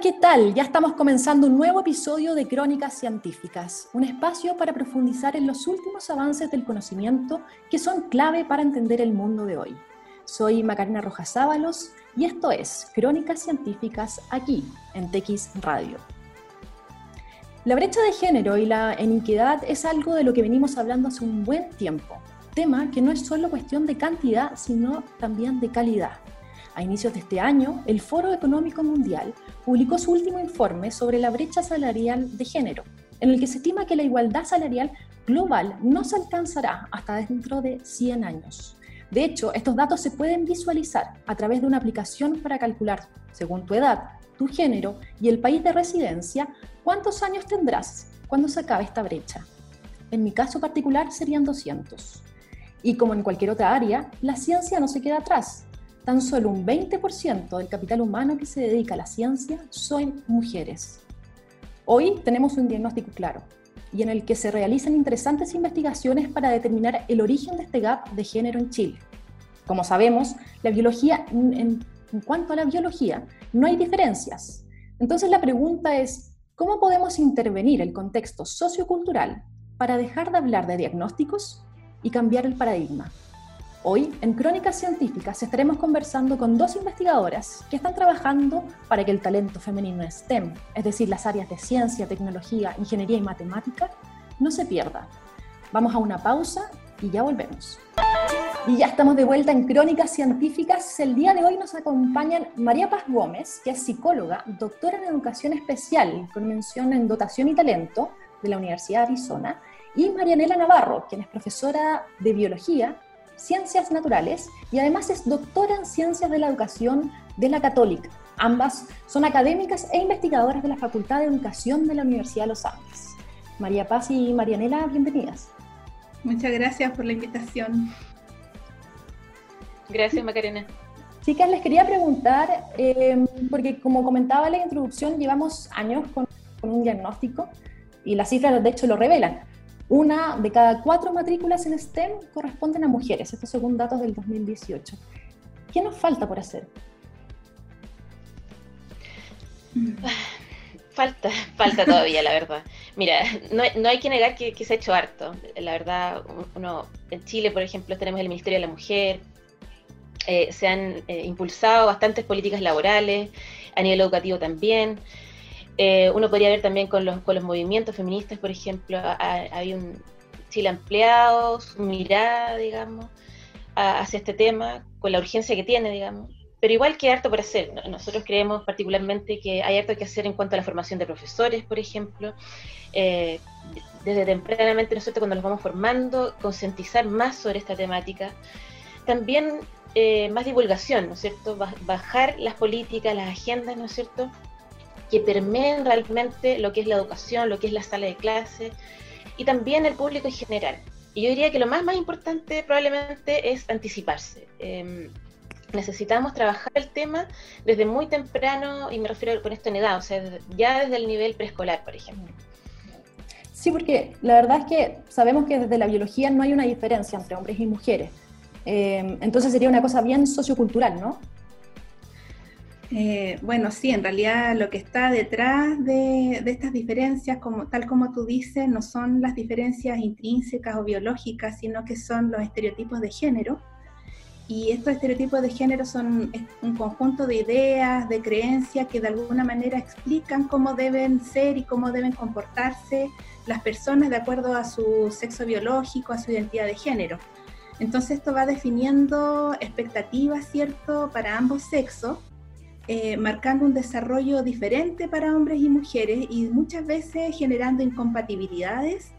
¿qué tal? Ya estamos comenzando un nuevo episodio de Crónicas Científicas, un espacio para profundizar en los últimos avances del conocimiento que son clave para entender el mundo de hoy. Soy Macarena Rojas Ábalos y esto es Crónicas Científicas aquí en TX Radio. La brecha de género y la iniquidad es algo de lo que venimos hablando hace un buen tiempo, tema que no es solo cuestión de cantidad, sino también de calidad. A inicios de este año, el Foro Económico Mundial publicó su último informe sobre la brecha salarial de género, en el que se estima que la igualdad salarial global no se alcanzará hasta dentro de 100 años. De hecho, estos datos se pueden visualizar a través de una aplicación para calcular, según tu edad, tu género y el país de residencia, cuántos años tendrás cuando se acabe esta brecha. En mi caso particular serían 200. Y como en cualquier otra área, la ciencia no se queda atrás. Tan solo un 20% del capital humano que se dedica a la ciencia son mujeres. Hoy tenemos un diagnóstico claro y en el que se realizan interesantes investigaciones para determinar el origen de este gap de género en Chile. Como sabemos, la biología, en, en cuanto a la biología, no hay diferencias. Entonces la pregunta es, ¿cómo podemos intervenir el contexto sociocultural para dejar de hablar de diagnósticos y cambiar el paradigma? Hoy, en Crónicas Científicas, estaremos conversando con dos investigadoras que están trabajando para que el talento femenino en STEM, es decir, las áreas de ciencia, tecnología, ingeniería y matemática, no se pierda. Vamos a una pausa y ya volvemos. Y ya estamos de vuelta en Crónicas Científicas. El día de hoy nos acompañan María Paz Gómez, que es psicóloga, doctora en educación especial con mención en dotación y talento de la Universidad de Arizona, y Marianela Navarro, quien es profesora de biología Ciencias Naturales y además es doctora en Ciencias de la Educación de la Católica. Ambas son académicas e investigadoras de la Facultad de Educación de la Universidad de los Andes. María Paz y Marianela, bienvenidas. Muchas gracias por la invitación. Gracias, Macarena. Chicas, les quería preguntar, eh, porque como comentaba en la introducción, llevamos años con, con un diagnóstico y las cifras de hecho lo revelan. Una de cada cuatro matrículas en STEM corresponden a mujeres, estos según datos del 2018. ¿Qué nos falta por hacer? Falta, falta todavía, la verdad. Mira, no, hay que negar que, se ha hecho harto. La verdad, uno, en Chile, por ejemplo, tenemos el Ministerio de la Mujer, eh, se han eh, impulsado bastantes políticas laborales, a nivel educativo también. Eh, uno podría ver también con los, con los movimientos feministas, por ejemplo, hay un Chile ampliado, su mirada, digamos, hacia este tema, con la urgencia que tiene, digamos. Pero igual que harto por hacer. Nosotros creemos particularmente que hay harto que hacer en cuanto a la formación de profesores, por ejemplo. Eh, desde tempranamente nosotros cuando nos vamos formando, concientizar más sobre esta temática. También eh, más divulgación, ¿no es cierto? Bajar las políticas, las agendas, ¿no es cierto? Que permeen realmente lo que es la educación, lo que es la sala de clase y también el público en general. Y yo diría que lo más, importante probablemente es anticiparse. Em, necesitamos trabajar el tema desde muy temprano, y me refiero con esto en edad, o sea, ya desde el nivel preescolar, por ejemplo. Sí, porque la verdad es que sabemos que desde la biología no hay una diferencia entre hombres y mujeres. Em, entonces sería una cosa bien sociocultural, ¿no? Eh, bueno, sí, en realidad lo que está detrás de, estas diferencias, como, tal como tú dices, no son las diferencias intrínsecas o biológicas, sino que son los estereotipos de género. Y estos estereotipos de género son un conjunto de ideas, de creencias que de alguna manera explican cómo deben ser y cómo deben comportarse las personas de acuerdo a su sexo biológico, a su identidad de género. Entonces esto va definiendo expectativas, ¿cierto?, para ambos sexos eh, marcando un desarrollo diferente para hombres y mujeres y muchas veces generando incompatibilidades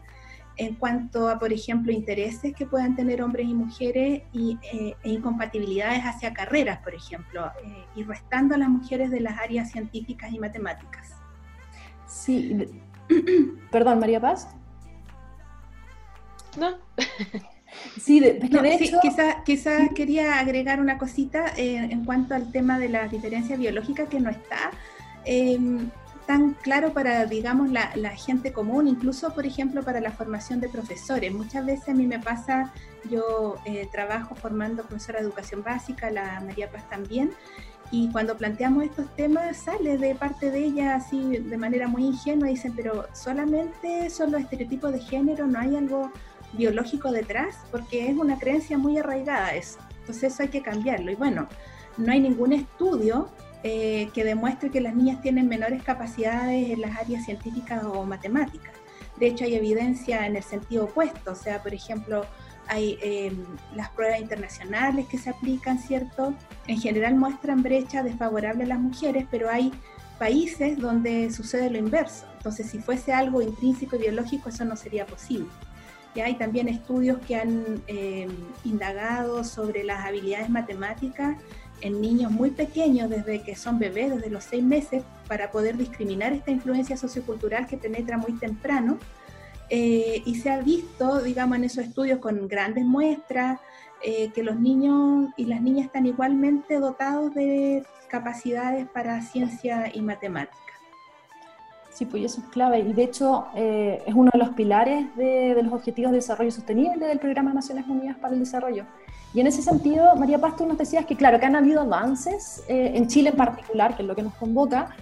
en cuanto a, por ejemplo, intereses que puedan tener hombres y mujeres y, eh, e incompatibilidades hacia carreras, por ejemplo, eh, y restando a las mujeres de las áreas científicas y matemáticas. Sí, perdón, María Paz. No. Sí, de, hecho... quizás quería agregar una cosita eh, en cuanto al tema de la diferencia biológica que no está em, tan claro para, digamos, la, gente común, incluso, por ejemplo, para la formación de profesores. Muchas veces a mí me pasa, yo eh, trabajo formando profesora de educación básica, la María Paz también, Y cuando planteamos estos temas, sale de parte de ella así de manera muy ingenua, dicen, pero solamente son los estereotipos de género, no hay algo biológico detrás, porque es una creencia muy arraigada eso. Entonces eso hay que cambiarlo. Y bueno, no hay ningún estudio eh, que demuestre que las niñas tienen menores capacidades en las áreas científicas o matemáticas. De hecho, hay evidencia en el sentido opuesto, o sea, por ejemplo, hay em, las pruebas internacionales que se aplican, ¿cierto? En general muestran brecha desfavorable a las mujeres, pero hay países donde sucede lo inverso. Entonces, si fuese algo intrínseco y biológico, eso no sería posible. Y hay también estudios que han em, indagado sobre las habilidades matemáticas en niños muy pequeños, desde que son bebés, desde los seis meses, para poder discriminar esta influencia sociocultural que penetra muy temprano eh, y se ha visto, digamos, en esos estudios con grandes muestras, eh, que los niños y las niñas están igualmente dotados de capacidades para ciencia y matemática. Sí, pues eso es clave y de hecho eh, es uno de los pilares de, los Objetivos de Desarrollo Sostenible del Programa de Naciones Unidas para el Desarrollo. Y en ese sentido, María Paz, tú nos decías que claro, que han habido avances, en Chile en particular, que es lo que nos convoca,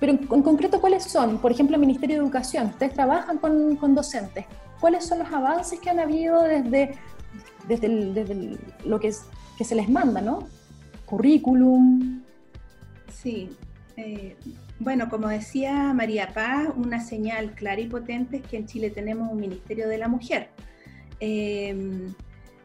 pero en, concreto, ¿cuáles son? Por ejemplo, el Ministerio de Educación, ustedes trabajan con, con docentes. ¿Cuáles son los avances que han habido desde, desde, desde lo que, es, que se les manda, ¿no? Currículum. Sí. Eh, bueno, como decía María Paz, una señal clara y potente es que en Chile tenemos un Ministerio de la Mujer. Eh,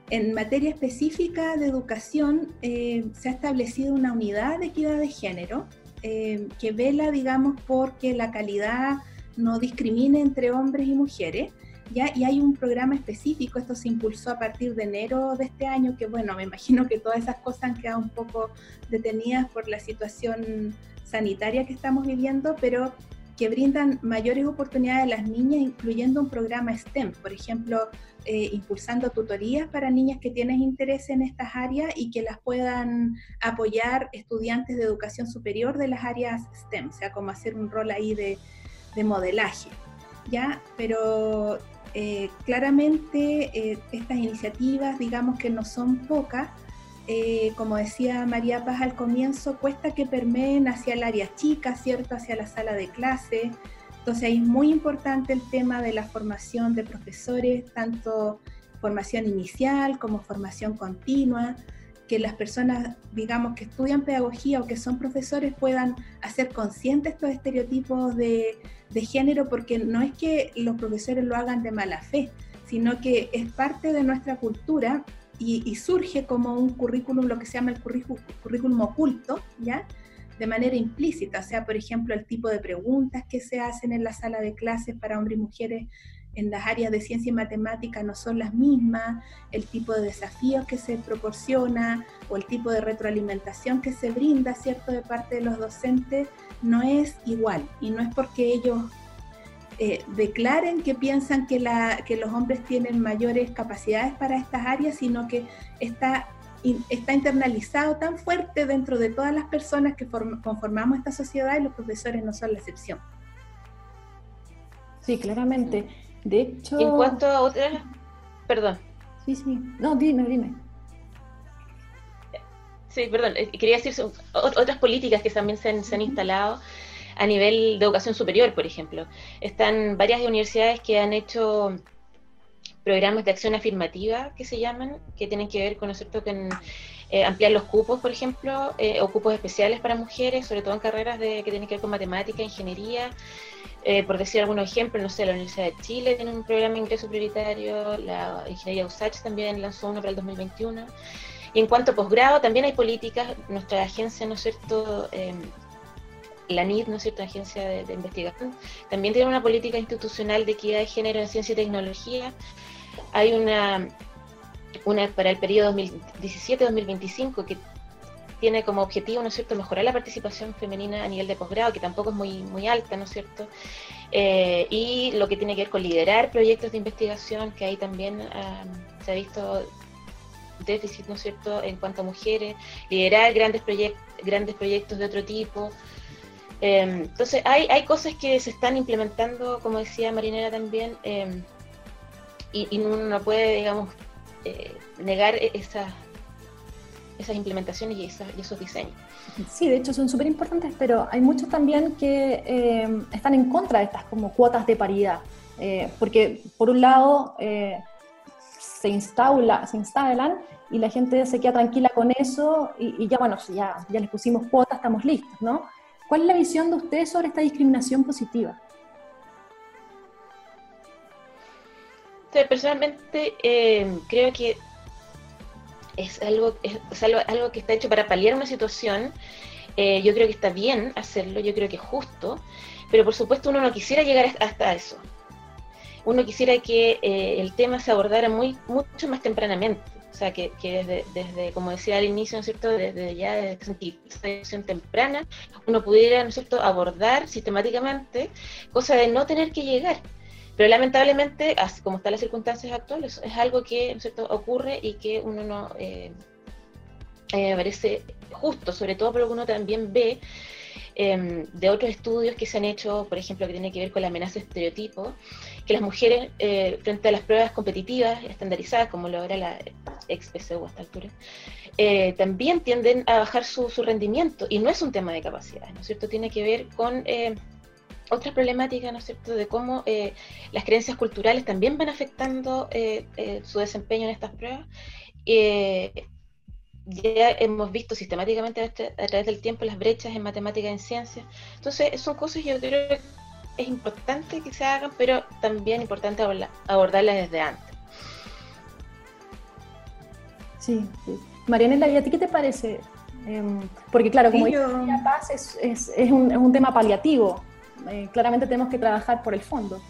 en materia específica de educación, eh, se ha establecido una unidad de equidad de género eh, que vela, digamos, porque la calidad no discrimine entre hombres y mujeres. ¿Ya? Y hay un programa específico, esto se impulsó a partir de enero de este año, que bueno, me imagino que todas esas cosas han quedado un poco detenidas por la situación sanitaria que estamos viviendo, pero que brindan mayores oportunidades a las niñas, incluyendo un programa STEM, por ejemplo, eh, impulsando tutorías para niñas que tienen interés en estas áreas y que las puedan apoyar estudiantes de educación superior de las áreas STEM, o sea, como hacer un rol ahí de, modelaje. ¿ya? Pero eh, claramente eh, estas iniciativas, digamos que no son pocas, como decía María Paz al comienzo, cuesta que permeen hacia el área chica, ¿cierto? Hacia la sala de clase, entonces es muy importante el tema de la formación de profesores, tanto formación inicial como formación continua, que las personas, digamos, que estudian pedagogía o que son profesores puedan hacer conscientes estos estereotipos de, género, porque no es que los profesores lo hagan de mala fe, sino que es parte de nuestra cultura y, y surge como un currículum, lo que se llama el currículum oculto, ¿ya? de manera implícita, o sea, por ejemplo, el tipo de preguntas que se hacen en la sala de clases para hombres y mujeres en las áreas de ciencia y matemática no son las mismas, el tipo de desafíos que se proporciona o el tipo de retroalimentación que se brinda, ¿cierto?, de parte de los docentes no es igual y no es porque ellos eh, declaren que piensan que, la, que los hombres tienen mayores capacidades para estas áreas, sino que está está internalizado tan fuerte dentro de todas las personas que conformamos esta sociedad y los profesores no son la excepción. Sí, claramente. De hecho... En cuanto a otras... Perdón. Sí, sí. No, dime, dime. Sí, perdón. Eh, quería decir otras políticas que también se han, se han instalado a nivel de educación superior, por ejemplo. Están varias universidades que han hecho programas de acción afirmativa que se llaman, que tienen que ver con, ¿no cierto?, con eh, ampliar los cupos, por ejemplo, eh, o cupos especiales para mujeres, sobre todo en carreras de, que tienen que ver con matemática, ingeniería. Eh, por decir algunos ejemplos, no sé, la Universidad de Chile tiene un programa de ingreso prioritario, la Ingeniería USACH también lanzó uno para el 2021. Y en cuanto a posgrado, también hay políticas, nuestra agencia, ¿no es cierto?, em, la NID, ¿no es cierto?, agencia de, investigación, también tiene una política institucional de equidad de género en ciencia y tecnología, hay una, una para el periodo 2017-2025 que tiene como objetivo, ¿no es cierto?, mejorar la participación femenina a nivel de posgrado, que tampoco es muy, muy alta, ¿no es cierto?, eh, y lo que tiene que ver con liderar proyectos de investigación, que ahí también se ha visto déficit, ¿no es cierto?, en cuanto a mujeres, liderar grandes, proyectos grandes proyectos de otro tipo. Eh, entonces, hay, hay cosas que se están implementando, como decía Marinera también, eh, y, uno no puede, digamos, eh, negar e-, esa, esas implementaciones y, esos diseños. Sí, de hecho son súper importantes, pero hay muchos también que eh, están en contra de estas como cuotas de paridad, eh, porque por un lado eh, se, instaula, se instalan y la gente se queda tranquila con eso y, ya, bueno, ya, ya les pusimos cuotas, estamos listos, ¿no? ¿Cuál es la visión de ustedes sobre esta discriminación positiva? personalmente creo que es algo, es, algo, algo, que está hecho para paliar una situación. Eh, yo creo que está bien hacerlo, yo creo que es justo, pero por supuesto uno no quisiera llegar hasta eso. Uno quisiera que eh, el tema se abordara muy, mucho más tempranamente. O sea, que, desde, desde, como decía al inicio, ¿no es cierto?, desde ya desde esa situación temprana, uno pudiera, ¿no es cierto?, abordar sistemáticamente, cosa de no tener que llegar. Pero lamentablemente, así como están las circunstancias actuales, es algo que ¿cierto? ocurre y que uno no eh, eh, parece justo, sobre todo porque uno también ve em, de otros estudios que se han hecho, por ejemplo, que tiene que ver con la amenaza de estereotipos, que las mujeres, eh, frente a las pruebas competitivas estandarizadas, como lo era la ex PSU a esta altura, eh, también tienden a bajar su, su, rendimiento, y no es un tema de capacidad, ¿no es cierto? Tiene que ver con otras problemáticas, ¿no es cierto?, de cómo eh, las creencias culturales también van afectando eh, eh, su desempeño en estas pruebas. Ya hemos visto sistemáticamente a, través del tiempo las brechas en matemáticas y en ciencias. Entonces, son cosas que yo creo que es importante que se hagan, pero también importante abordarlas desde antes. Sí, sí. Mariana, ¿y a ti qué te parece? Em, porque claro, como yo... la paz es, es, es, un, es un tema paliativo, eh, claramente tenemos que trabajar por el fondo.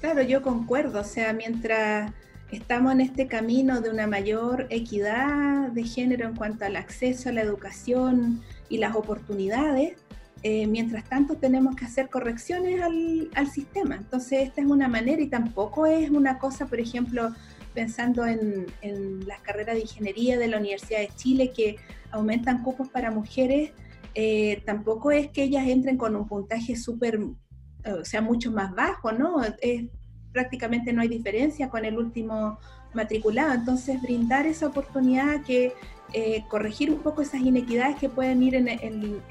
Claro, yo concuerdo, o sea, mientras estamos en este camino de una mayor equidad de género en cuanto al acceso a la educación y las oportunidades, eh, mientras tanto tenemos que hacer correcciones al, sistema. Entonces, esta es una manera y tampoco es una cosa, por ejemplo, pensando en, en las carreras de ingeniería de la Universidad de Chile que aumentan cupos para mujeres eh, tampoco es que ellas entren con un puntaje súper, eh, sea, mucho más bajo, ¿no? Prácticamente no hay diferencia con el último matriculado. Entonces, brindar esa oportunidad que eh, corregir un poco esas inequidades que pueden ir en,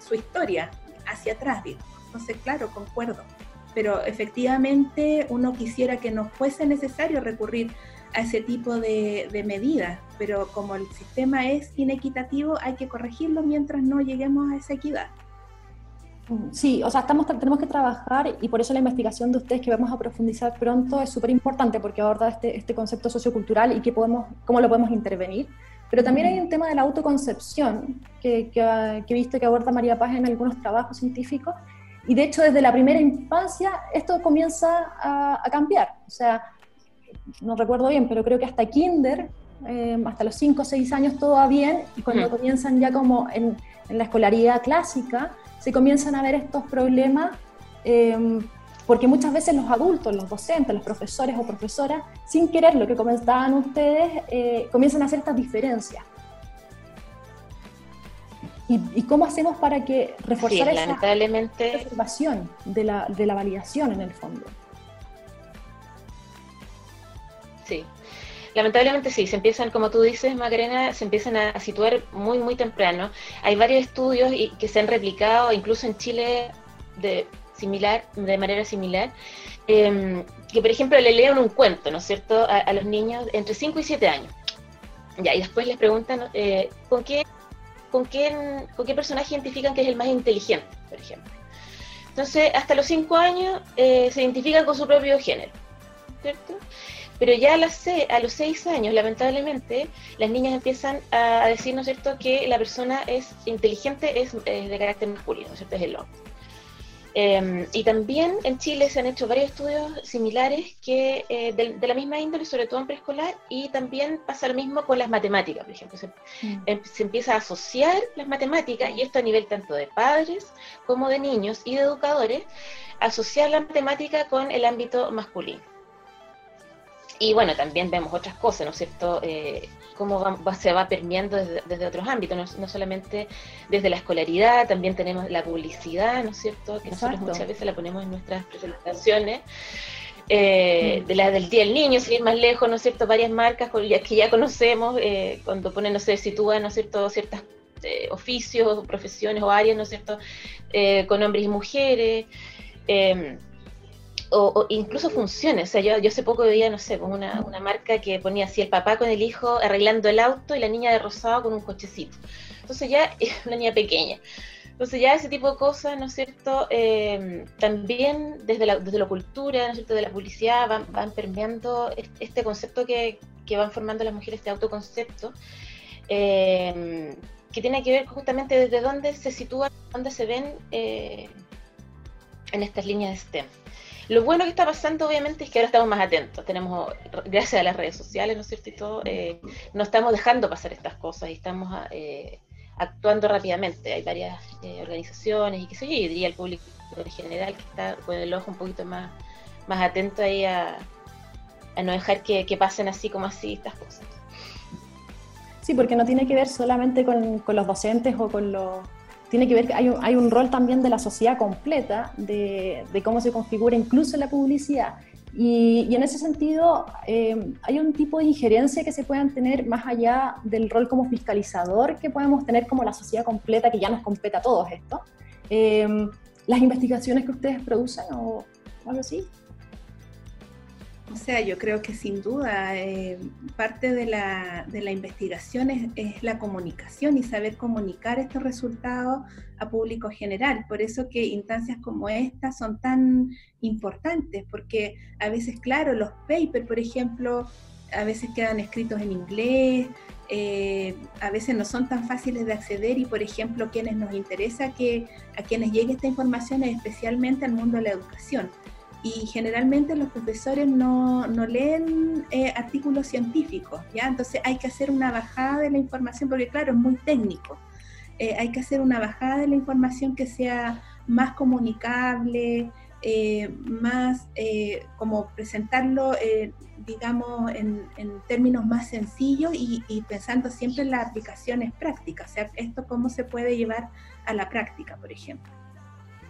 su historia hacia atrás, Entonces, claro, concuerdo. Pero efectivamente uno quisiera que no fuese necesario recurrir a ese tipo de, medidas, pero como el sistema es inequitativo, hay que corregirlo mientras no lleguemos a esa equidad. Sí, o sea, estamos, tenemos que trabajar y por eso la investigación de ustedes que vamos a profundizar pronto es súper importante porque aborda este, este concepto sociocultural y que podemos, cómo lo podemos intervenir. Pero también hay un tema de la autoconcepción que, que, he visto que aborda María Paz en algunos trabajos científicos y de hecho desde la primera infancia esto comienza a, a cambiar. O sea, no recuerdo bien, pero creo que hasta kinder, eh, hasta los 5 o 6 años todo va bien, y cuando comienzan ya como en, la escolaridad clásica, se comienzan a ver estos problemas, em, porque muchas veces los adultos, los docentes, los profesores o profesoras, sin querer lo que comentaban ustedes, eh, comienzan a hacer estas diferencias. ¿Y, cómo hacemos para que reforzar esa observación de la, de la validación en el fondo? Lamentablemente sí, se empiezan, como tú dices, Macarena, se empiezan a situar muy, muy temprano. Hay varios estudios y, que se han replicado, incluso en Chile, de, similar, de manera similar, em, que por ejemplo le leen un cuento, ¿no es cierto?, a, los niños entre 5 y 7 años. Ya, y después les preguntan eh, ¿con, qué, con, qué, con qué personaje identifican que es el más inteligente, por ejemplo. Entonces, hasta los 5 años eh, se identifican con su propio género, ¿cierto? Pero ya a, las a los seis años, lamentablemente, las niñas empiezan a, decir, ¿no es cierto?, que la persona es inteligente, es, de carácter masculino, ¿no es cierto?, es el hombre. Em, y también en Chile se han hecho varios estudios similares que eh, de, la misma índole, sobre todo en preescolar, y también pasa lo mismo con las matemáticas, por ejemplo. Se, mm. em, se, empieza a asociar las matemáticas, y esto a nivel tanto de padres como de niños y de educadores, asociar la matemática con el ámbito masculino. Y bueno, también vemos otras cosas, ¿no es cierto? Eh, cómo se va permeando desde, otros ámbitos, no, solamente desde la escolaridad, también tenemos la publicidad, ¿no es cierto? Que nosotros muchas veces la ponemos en nuestras presentaciones. Eh, de la del Día del Niño, sin ir más lejos, ¿no es cierto? Varias marcas que ya conocemos, eh, cuando ponen, no sé, sitúan, ¿no es cierto?, ciertas eh, oficios, profesiones o áreas, ¿no es cierto?, con hombres y mujeres, em, o, incluso funciones. O sea, yo, yo hace poco veía, no sé, una, una marca que ponía así el papá con el hijo arreglando el auto y la niña de rosado con un cochecito. Entonces ya es una niña pequeña. Entonces ya ese tipo de cosas, ¿no es cierto? Eh, también desde la, desde la cultura, ¿no es cierto? De la publicidad van, van permeando este concepto que, que, van formando las mujeres, este autoconcepto, eh, que tiene que ver justamente desde dónde se sitúan, dónde se ven eh, en estas líneas de STEM. Lo bueno que está pasando, obviamente, es que ahora estamos más atentos. Tenemos, gracias a las redes sociales, ¿no es cierto? Y todo, no estamos dejando pasar estas cosas y estamos actuando rápidamente. Hay varias eh, organizaciones y qué sé yo, y diría el público en general que está con el ojo un poquito más, más atento ahí a, no dejar que, pasen así como así estas cosas. Sí, porque no tiene que ver solamente con, los docentes o con los... Tiene que ver, hay un, hay un rol también de la sociedad completa, de, cómo se configura incluso la publicidad. Y, en ese sentido, eh, hay un tipo de injerencia que se puedan tener más allá del rol como fiscalizador que podemos tener como la sociedad completa, que ya nos compete a todos esto. Eh, las investigaciones que ustedes producen o algo así. O sea, yo creo que sin duda eh, parte de la, de la investigación es, la comunicación y saber comunicar estos resultados a público general. Por eso que instancias como estas son tan importantes, porque a veces, claro, los papers, por ejemplo, a veces quedan escritos en inglés, eh, a veces no son tan fáciles de acceder y, por ejemplo, quienes nos interesa que a quienes llegue esta información es especialmente al mundo de la educación y generalmente los profesores no, no leen eh, artículos científicos, ¿ya? Entonces hay que hacer una bajada de la información, porque claro, es muy técnico. Eh, hay que hacer una bajada de la información que sea más comunicable, eh, más como presentarlo, digamos, en, términos más sencillos y, y, pensando siempre en las aplicaciones prácticas, o sea, esto cómo se puede llevar a la práctica, por ejemplo.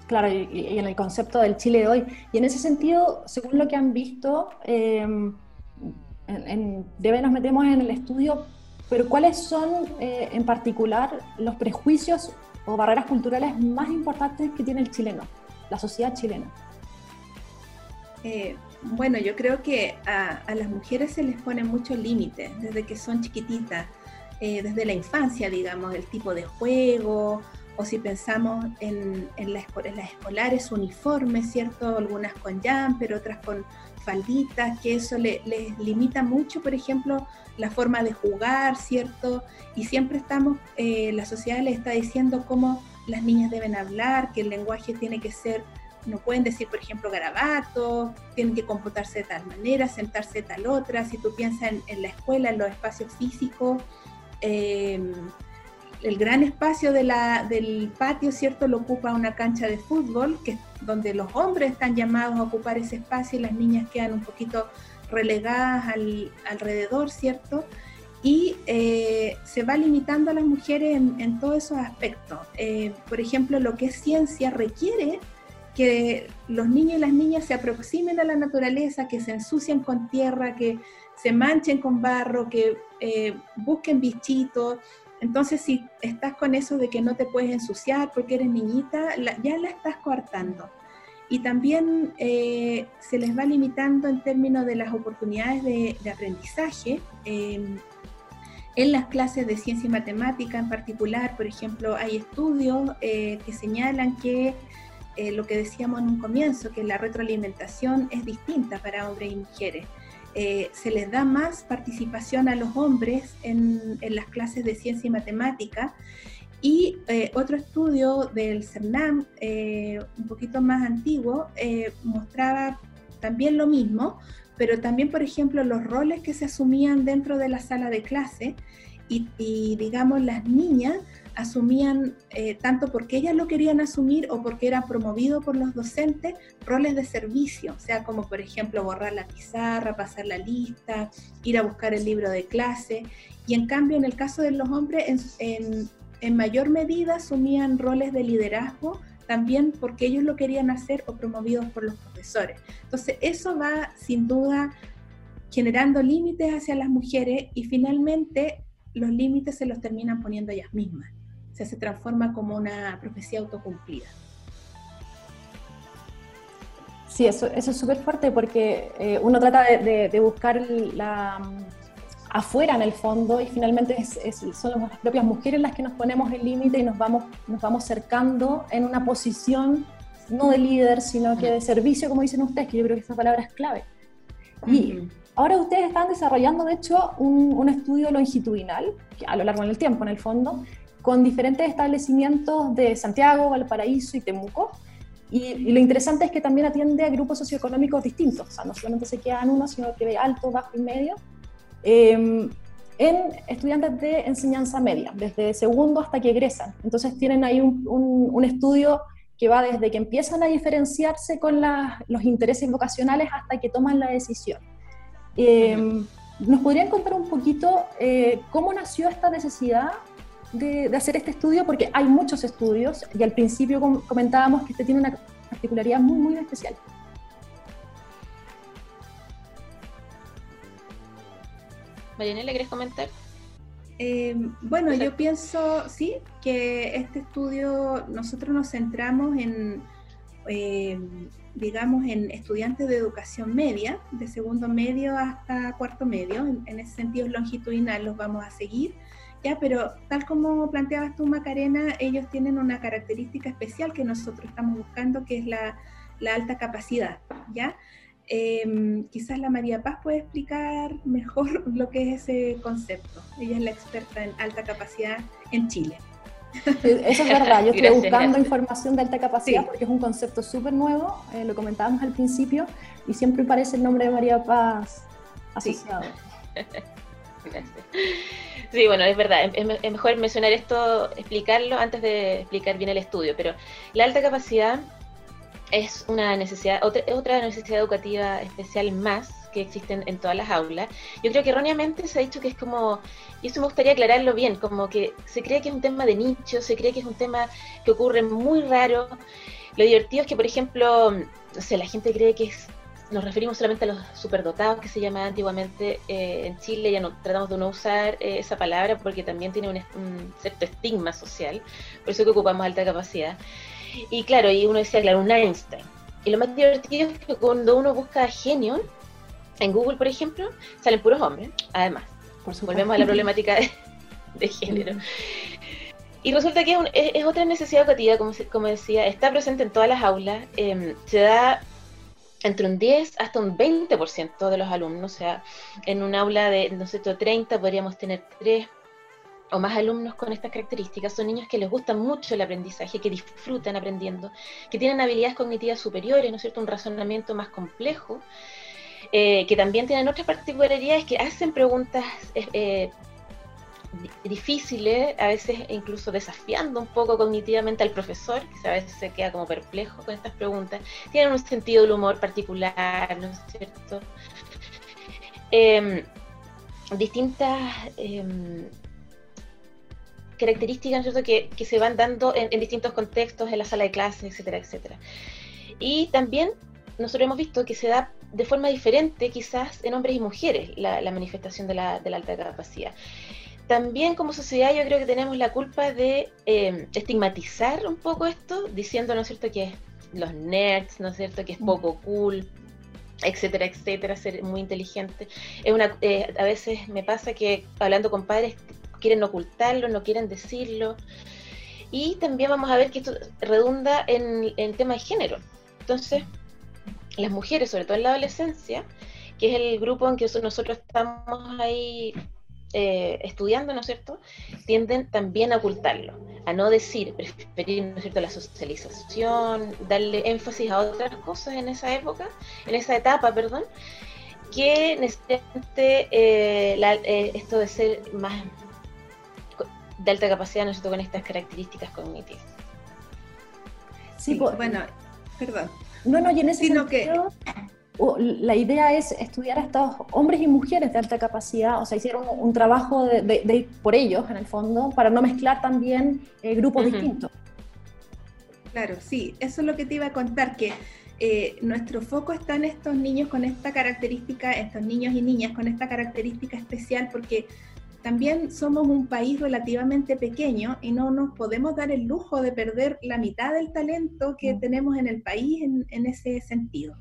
Claro, y, en el concepto del Chile de hoy. Y en ese sentido, según lo que han visto, eh, en, debe nos metemos en el estudio, pero ¿cuáles son eh, en particular los prejuicios o barreras culturales más importantes que tiene el chileno, la sociedad chilena? Eh, bueno, yo creo que a, a, las mujeres se les pone muchos límites desde que son chiquititas, eh, desde la infancia, digamos, el tipo de juego, o si pensamos en, en, las escolares uniformes, ¿cierto? Algunas con jumper, otras con falditas, que eso les limita mucho, por ejemplo, la forma de jugar, ¿cierto? Y siempre estamos, eh, la sociedad le está diciendo cómo las niñas deben hablar, que el lenguaje tiene que ser, no pueden decir, por ejemplo, garabato, tienen que comportarse de tal manera, sentarse de tal otra, si tú piensas en, en la escuela, en los espacios físicos, eh, el gran espacio del patio, ¿cierto?, lo ocupa una cancha de fútbol, donde los hombres están llamados a ocupar ese espacio y las niñas quedan un poquito relegadas al, alrededor, ¿cierto? Y eh, se va limitando a las mujeres en, todos esos aspectos. Eh, por ejemplo, lo que es ciencia requiere que los niños y las niñas se aproximen a la naturaleza, que se ensucien con tierra, que se manchen con barro, que eh, busquen bichitos, entonces, si estás con eso de que no te puedes ensuciar porque eres niñita, ya la estás coartando. Y también eh, se les va limitando en términos de las oportunidades de, aprendizaje. Em, en las clases de ciencia y matemática en particular, por ejemplo, hay estudios eh, que señalan que eh, lo que decíamos en un comienzo, que la retroalimentación es distinta para hombres y mujeres. Eh, se les da más participación a los hombres en, las clases de ciencia y matemática. Y eh, otro estudio del CERNAM, eh, un poquito más antiguo, mostraba también lo mismo, pero también, por ejemplo, los roles que se asumían dentro de la sala de clase y, y digamos, las niñas asumían, eh, tanto porque ellas lo querían asumir o porque era promovido por los docentes, roles de servicio, o sea, como por ejemplo borrar la pizarra, pasar la lista, ir a buscar el libro de clase. Y en cambio, en el caso de los hombres, en, en, mayor medida asumían roles de liderazgo también porque ellos lo querían hacer o promovidos por los profesores. Entonces, eso va sin duda generando límites hacia las mujeres y finalmente los límites se los terminan poniendo ellas mismas. O sea, se transforma como una profecía autocumplida. Sí, eso, eso es súper fuerte porque eh, uno trata de, buscar la, afuera en el fondo y finalmente son las propias mujeres las que nos ponemos el límite y nos vamos, nos vamos cercando en una posición no de líder, sino que de servicio, como dicen ustedes, que yo creo que esa palabra es clave. Y ahora ustedes están desarrollando, de hecho, un, un estudio longitudinal, a lo largo del tiempo en el fondo, con diferentes establecimientos de Santiago, Valparaíso y Temuco, y, lo interesante es que también atiende a grupos socioeconómicos distintos, o sea, no solamente se queda en uno, sino que ve alto, bajo y medio, em, en estudiantes de enseñanza media, desde segundo hasta que egresan. Entonces tienen ahí un, un, estudio que va desde que empiezan a diferenciarse con los intereses vocacionales hasta que toman la decisión. Em, ¿Nos podrían contar un poquito eh, cómo nació esta necesidad de, hacer este estudio porque hay muchos estudios y al principio comentábamos que este tiene una particularidad muy, muy especial. Marianela, ¿quieres comentar? Eh, bueno, yo pienso, sí, que este estudio nosotros nos centramos en, eh, digamos, en estudiantes de educación media, de segundo medio hasta cuarto medio, en, ese sentido longitudinal los vamos a seguir ¿ya? Pero tal como planteabas tú, Macarena, ellos tienen una característica especial que nosotros estamos buscando, que es la, alta capacidad, ¿ya? Em, quizás la María Paz puede explicar mejor lo que es ese concepto. Ella es la experta en alta capacidad en Chile. Eso es verdad, yo estoy buscando información de alta capacidad porque es un concepto súper nuevo, eh, lo comentábamos al principio, y siempre parece el nombre de María Paz asociado. Sí, bueno, es verdad. Es, mejor mencionar esto, explicarlo antes de explicar bien el estudio. Pero la alta capacidad es una necesidad, otra, otra necesidad educativa especial más existen en todas las aulas. Yo creo que erróneamente se ha dicho que es como, y eso me gustaría aclararlo bien, como que se cree que es un tema de nicho, se cree que es un tema que ocurre muy raro. Lo divertido es que, por ejemplo, no la gente cree que es nos referimos solamente a los superdotados que se llamaba antiguamente eh, en Chile, ya no tratamos de no usar eh, esa palabra porque también tiene un, cierto estigma social, por eso que ocupamos alta capacidad. Y claro, y uno decía, claro, un Einstein. Y lo más divertido es que cuando uno busca genio, en Google, por ejemplo, salen puros hombres, además. Por Volvemos a la problemática de, género. Y resulta que es, otra necesidad educativa, como, como decía, está presente en todas las aulas, em, se da entre un 10 hasta un 20% de los alumnos, o sea, en un aula de, no sé, 30 podríamos tener 3 o más alumnos con estas características. Son niños que les gusta mucho el aprendizaje, que disfrutan aprendiendo, que tienen habilidades cognitivas superiores, ¿no es cierto?, un razonamiento más complejo, eh, que también tienen otras particularidades, que hacen preguntas eh, eh difíciles, a veces incluso desafiando un poco cognitivamente al profesor, que a veces se queda como perplejo con estas preguntas, tienen un sentido del humor particular, ¿no es cierto? Em, distintas em, características ¿no que, que, se van dando en, distintos contextos, en la sala de clases, etcétera, etcétera. Y también nosotros hemos visto que se da de forma diferente quizás en hombres y mujeres la, manifestación de la, de la alta capacidad también como sociedad yo creo que tenemos la culpa de eh, estigmatizar un poco esto, diciendo, ¿no es cierto?, que los nerds, ¿no es cierto?, que es mm. poco cool, etcétera, etcétera, ser muy inteligente. Es una, eh, a veces me pasa que hablando con padres quieren ocultarlo, no quieren decirlo. Y también vamos a ver que esto redunda en, en tema de género. Entonces, las mujeres, sobre todo en la adolescencia, que es el grupo en que nosotros estamos ahí eh, estudiando, ¿no es cierto?, tienden también a ocultarlo, a no decir, preferir, ¿no es cierto?, la socialización, darle énfasis a otras cosas en esa época, en esa etapa, perdón, que necesariamente eh, eh, esto de ser más de alta capacidad, ¿no es cierto?, con estas características cognitivas. Sí, pues, bueno, perdón. No, no, y en ese sentido, que la idea es estudiar a estos hombres y mujeres de alta capacidad, o sea, hicieron un, trabajo de, por ellos, en el fondo, para no mezclar también eh, grupos distintos. Claro, sí, eso es lo que te iba a contar, que eh, nuestro foco está en estos niños con esta característica, estos niños y niñas con esta característica especial, porque también somos un país relativamente pequeño y no nos podemos dar el lujo de perder la mitad del talento que mm. tenemos en el país en, ese sentido.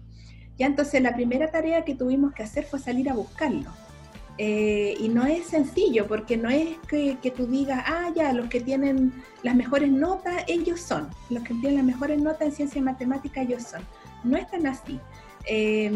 Ya entonces la primera tarea que tuvimos que hacer fue salir a buscarlo. Eh, y no es sencillo, porque no es que, que, tú digas, ah, ya, los que tienen las mejores notas, ellos son. Los que tienen las mejores notas en ciencia y matemática, ellos son. No es tan así. Eh,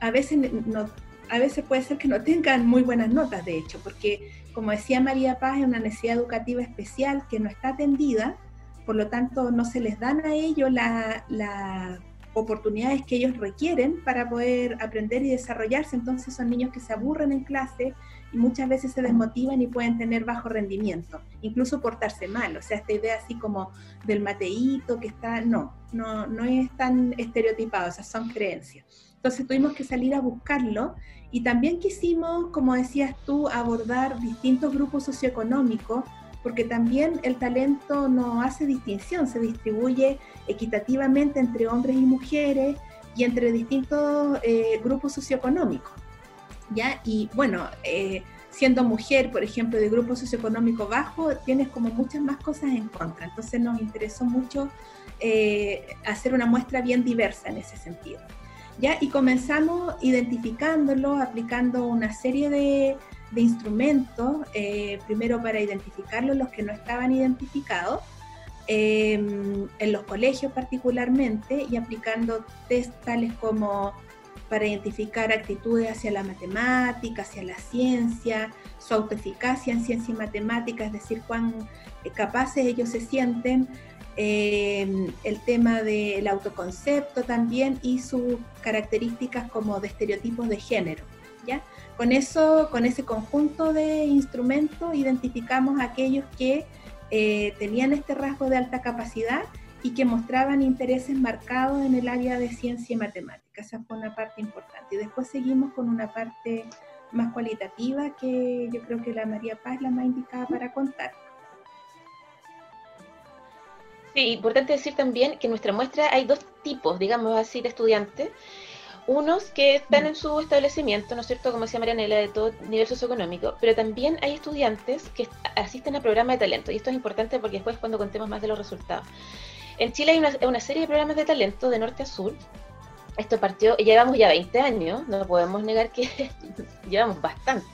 a veces no, a veces puede ser que no tengan muy buenas notas, de hecho, porque como decía María Paz, es una necesidad educativa especial que no está atendida, por lo tanto no se les dan a ellos las oportunidades que ellos requieren para poder aprender y desarrollarse, entonces son niños que se aburren en clase y muchas veces se desmotivan y pueden tener bajo rendimiento, incluso portarse mal, o sea, esta idea así como del mateíto que está, no, no, no es tan estereotipado, esas son creencias. Entonces tuvimos que salir a buscarlo y también quisimos, como decías tú, abordar distintos grupos socioeconómicos, porque también el talento no hace distinción, se distribuye equitativamente entre hombres y mujeres y entre distintos eh, grupos socioeconómicos. ¿ya? Y bueno, eh, siendo mujer, por ejemplo, de grupo socioeconómico bajo, tienes como muchas más cosas en contra. Entonces nos interesó mucho eh, hacer una muestra bien diversa en ese sentido. Y comenzamos identificándolo, aplicando una serie de, instrumentos, eh, primero para identificarlos los que no estaban identificados, em, en los colegios particularmente, y aplicando test tales como para identificar actitudes hacia la matemática, hacia la ciencia, su autoeficacia en ciencia y matemática, es decir, cuán eh, capaces ellos se sienten eh, el tema del autoconcepto también y sus características como de estereotipos de género. ¿ya? Con, eso, con ese conjunto de instrumentos identificamos a aquellos que eh, tenían este rasgo de alta capacidad y que mostraban intereses marcados en el área de ciencia y matemática. Esa fue una parte importante. Y después seguimos con una parte más cualitativa que yo creo que la María Paz la más indicada para contar. Sí, importante decir también que en nuestra muestra hay dos tipos, digamos así, de estudiantes. Unos que están en su establecimiento, ¿no es cierto? Como decía Marianela, de todo nivel socioeconómico, pero también hay estudiantes que asisten a programas de talento. Y esto es importante porque después cuando contemos más de los resultados. En Chile hay una, una serie de programas de talento de norte a sur. Esto partió, llevamos ya 20 años, no podemos negar que llevamos bastante.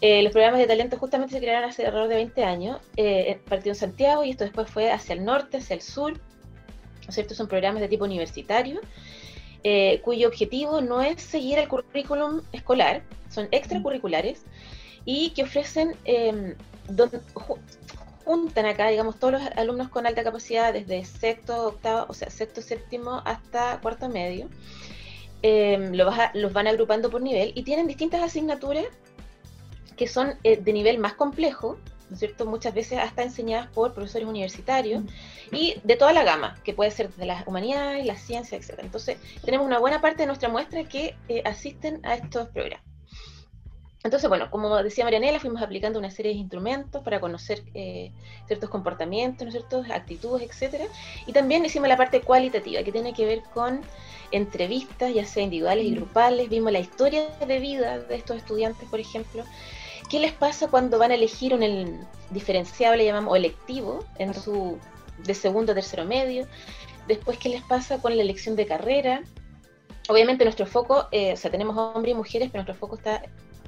Eh, los programas de talento justamente se crearon hace alrededor de 20 años, eh, partido en Santiago y esto después fue hacia el norte, hacia el sur, ¿no? Son programas de tipo universitario, eh, cuyo objetivo no es seguir el currículum escolar, son extracurriculares y que ofrecen, em, donde, juntan acá, digamos, todos los alumnos con alta capacidad desde sexto, octavo, o sea, sexto, séptimo hasta cuarto medio. Em, los van agrupando por nivel y tienen distintas asignaturas que son eh, de nivel más complejo, ¿no es cierto? Muchas veces hasta enseñadas por profesores universitarios y de toda la gama, que puede ser de las humanidades, las ciencias, etc. Entonces, tenemos una buena parte de nuestra muestra que eh, asisten a estos programas. Entonces, bueno, como decía Marianela, fuimos aplicando una serie de instrumentos para conocer eh, ciertos comportamientos, ¿no es cierto? actitudes, etcétera. Y también hicimos la parte cualitativa, que tiene que ver con entrevistas, ya sea individuales y grupales. Vimos la historia de vida de estos estudiantes, por ejemplo, ¿Qué les pasa cuando van a elegir un diferenciable llamamos, o electivo en su de segundo a tercero medio? Después, ¿qué les pasa con la elección de carrera? Obviamente nuestro foco, eh, o sea, tenemos hombres y mujeres, pero nuestro foco está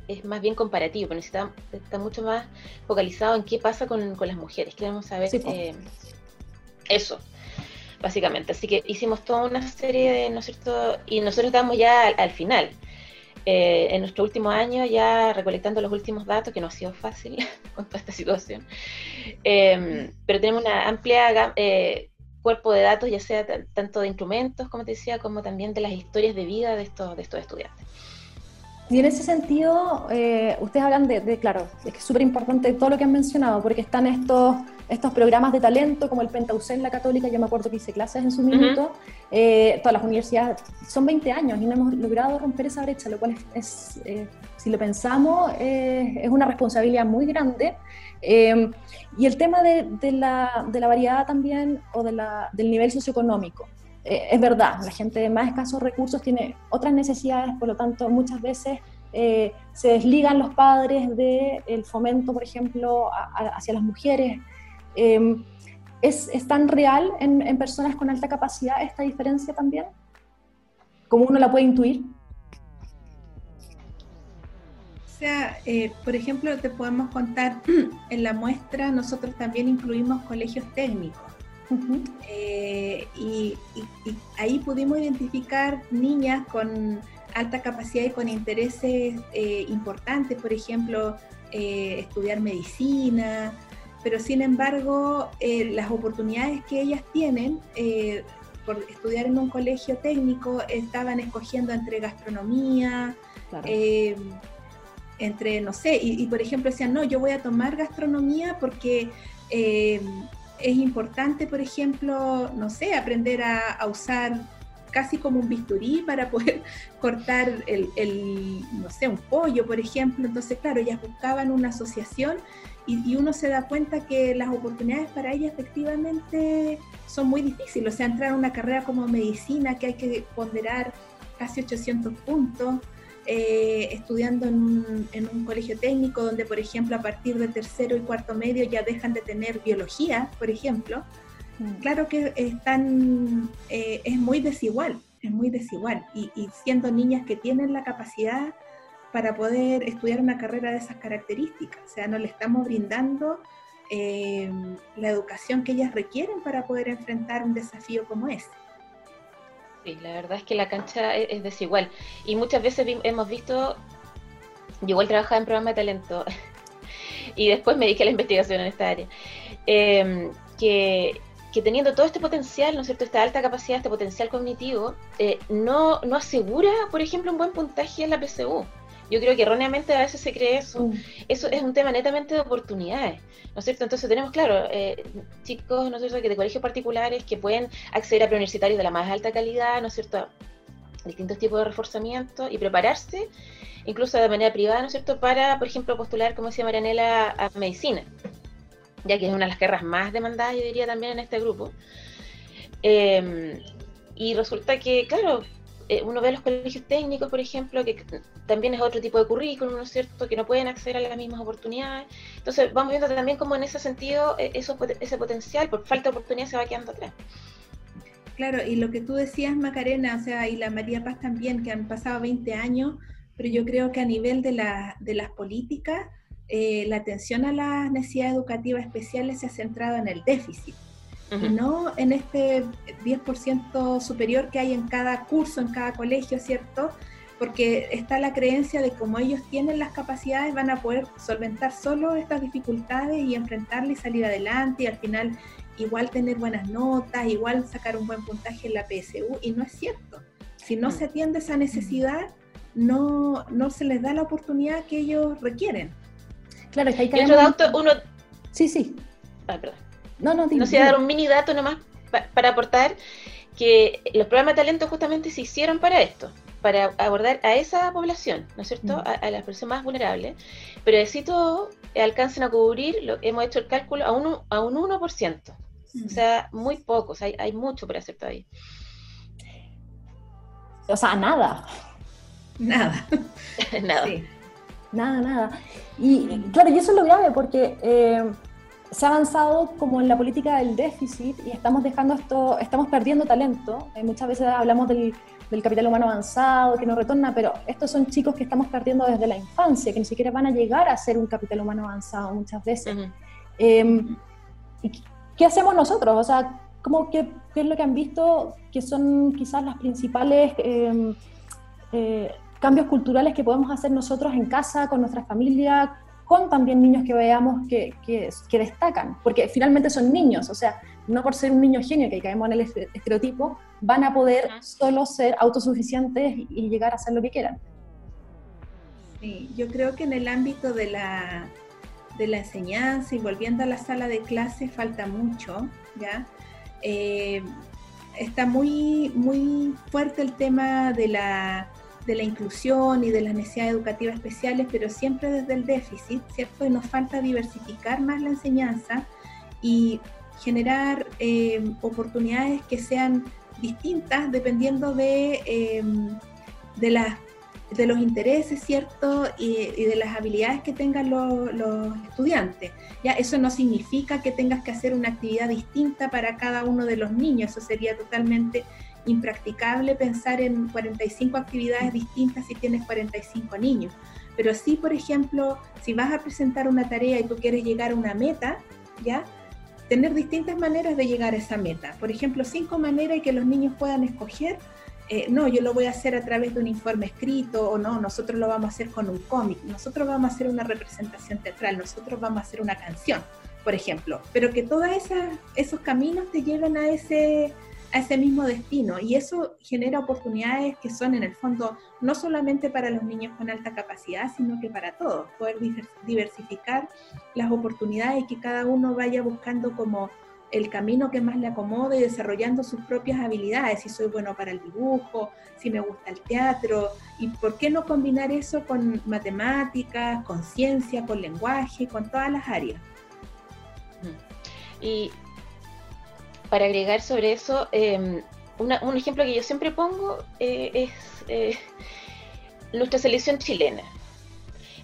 es más bien comparativo, pero necesita, está mucho más focalizado en qué pasa con, las mujeres. Queremos saber eh, eso, básicamente. Así que hicimos toda una serie de, ¿no es cierto? Y nosotros estamos ya al final. Eh, en nuestro último año, ya recolectando los últimos datos, que no ha sido fácil con toda esta situación, em, pero tenemos una amplia eh, cuerpo de datos, ya sea tanto de instrumentos, como te decía, como también de las historias de vida de estos, de estos estudiantes. Y en ese sentido, eh, ustedes hablan de, claro, es que es súper importante todo lo que han mencionado, porque están estos, estos programas de talento, como el Pentaucén, la Católica, yo me acuerdo que hice clases en su minuto, eh, todas las universidades, son 20 años y no hemos logrado romper esa brecha, lo cual es, eh, si lo pensamos, es una responsabilidad muy grande. y el tema de, de, la, de, la, variedad también, o de la, del nivel socioeconómico. Eh, es verdad, la gente de más escasos recursos tiene otras necesidades, por lo tanto muchas veces eh, se desligan los padres del fomento, por ejemplo, hacia las mujeres. Em, ¿es, tan real en, personas con alta capacidad esta diferencia también? ¿Cómo uno la puede intuir? O sea, eh, por ejemplo, te podemos contar, en la muestra nosotros también incluimos colegios técnicos. Eh, y, ahí pudimos identificar niñas con alta capacidad y con intereses eh, importantes, por ejemplo, eh, estudiar medicina, pero sin embargo las oportunidades que ellas tienen por estudiar en un colegio técnico estaban escogiendo entre gastronomía, entre, no sé, y, y, por ejemplo decían, no, yo voy a tomar gastronomía porque es importante, por ejemplo, no sé, aprender a, usar casi como un bisturí para poder cortar el, no sé, un pollo, por ejemplo. Entonces, claro, ellas buscaban una asociación y, uno se da cuenta que las oportunidades para ellas efectivamente son muy difíciles. O sea, entrar a una carrera como medicina que hay que ponderar casi 800 puntos, eh, estudiando en un, colegio técnico donde, por ejemplo, a partir de tercero y cuarto medio ya dejan de tener biología, por ejemplo, mm. claro que están, eh, es muy desigual, es muy desigual. Y, siendo niñas que tienen la capacidad para poder estudiar una carrera de esas características, o sea, no le estamos brindando eh, la educación que ellas requieren para poder enfrentar un desafío como ese. Sí, la verdad es que la cancha es, desigual. Y muchas veces hemos visto, yo igual trabajaba en programa de talento y después me dije la investigación en esta área, em, que, teniendo todo este potencial, ¿no es cierto?, esta alta capacidad, este potencial cognitivo, eh, no, no asegura, por ejemplo, un buen puntaje en la PSU. Yo creo que erróneamente a veces se cree eso. Mm. Eso es un tema netamente de oportunidades, ¿no es cierto? Entonces tenemos, claro, eh, chicos, ¿no es cierto?, que de colegios particulares que pueden acceder a preuniversitarios de la más alta calidad, ¿no es cierto?, distintos tipos de reforzamiento y prepararse, incluso de manera privada, ¿no es cierto?, para, por ejemplo, postular, como decía Marianela, a medicina, ya que es una de las carreras más demandadas, yo diría, también en este grupo. Em, y resulta que, claro, eh, uno ve los colegios técnicos, por ejemplo, que también es otro tipo de currículum, ¿no es cierto?, que no pueden acceder a las mismas oportunidades. Entonces, vamos viendo también cómo en ese sentido eh, eso, ese potencial, por falta de oportunidad, se va quedando atrás. Claro, y lo que tú decías, Macarena, o sea, y la María Paz también, que han pasado 20 años, pero yo creo que a nivel de, la, de las políticas, eh, la atención a las necesidades educativas especiales se ha centrado en el déficit y no en este 10% superior que hay en cada curso, en cada colegio, ¿cierto? Porque está la creencia de como ellos tienen las capacidades, van a poder solventar solo estas dificultades y enfrentarlas y salir adelante y al final igual tener buenas notas, igual sacar un buen puntaje en la PSU, y no es cierto. Si no mm. se atiende esa necesidad, no, no se les da la oportunidad que ellos requieren. Claro, es que hay que... uno... Sí, sí. Ah, perdón. No, no, No sé, dar un mini dato nomás para aportar que los programas de talento justamente se hicieron para esto, para abordar a esa población, ¿no es cierto? Mm. A, las personas más vulnerables, pero así todo alcancen a cubrir, lo, hemos hecho el cálculo a un, a un 1%, o mm. sea, muy pocos, hay, hay mucho por hacer todavía. O sea, nada. Nada. nada. Nada, nada. Y claro, y eso es lo grave, porque eh, se ha avanzado como en la política del déficit y estamos dejando esto, estamos perdiendo talento. Eh, muchas veces hablamos del, capital humano avanzado que no retorna, pero estos son chicos que estamos perdiendo desde la infancia, que ni siquiera van a llegar a ser un capital humano avanzado muchas veces. Em, ¿Qué hacemos nosotros? O sea, ¿cómo, qué, es lo que han visto que son quizás las principales em, eh, cambios culturales que podemos hacer nosotros en casa, con nuestra familia? Con también niños que veamos que, que, destacan, porque finalmente son niños, o sea, no por ser un niño genio que caemos en el estereotipo, van a poder solo ser autosuficientes y llegar a hacer lo que quieran. Sí, yo creo que en el ámbito de la, de la enseñanza y volviendo a la sala de clase falta mucho, ¿ya? Eh, está muy, muy fuerte el tema de la, de la inclusión y de las necesidades educativas especiales, pero siempre desde el déficit, ¿cierto? Y nos falta diversificar más la enseñanza y generar eh, oportunidades que sean distintas dependiendo de, eh, de las de los intereses, ¿cierto? Y, de las habilidades que tengan los, estudiantes. Ya, eso no significa que tengas que hacer una actividad distinta para cada uno de los niños, eso sería totalmente impracticable pensar en 45 actividades distintas si tienes 45 niños. Pero sí, por ejemplo, si vas a presentar una tarea y tú quieres llegar a una meta, ¿ya? Tener distintas maneras de llegar a esa meta. Por ejemplo, cinco maneras y que los niños puedan escoger eh, no, yo lo voy a hacer a través de un informe escrito o no, nosotros lo vamos a hacer con un cómic, nosotros vamos a hacer una representación teatral, nosotros vamos a hacer una canción, por ejemplo, pero que todos esos caminos te lleven a ese, a ese mismo destino. Y eso genera oportunidades que son en el fondo no solamente para los niños con alta capacidad, sino que para todos, poder diversificar las oportunidades y que cada uno vaya buscando como el camino que más le acomode y desarrollando sus propias habilidades, si soy bueno para el dibujo, si me gusta el teatro, y por qué no combinar eso con matemáticas, con ciencia, con lenguaje, con todas las áreas. Y para agregar sobre eso, em, un ejemplo que yo siempre pongo eh, es eh, nuestra selección chilena,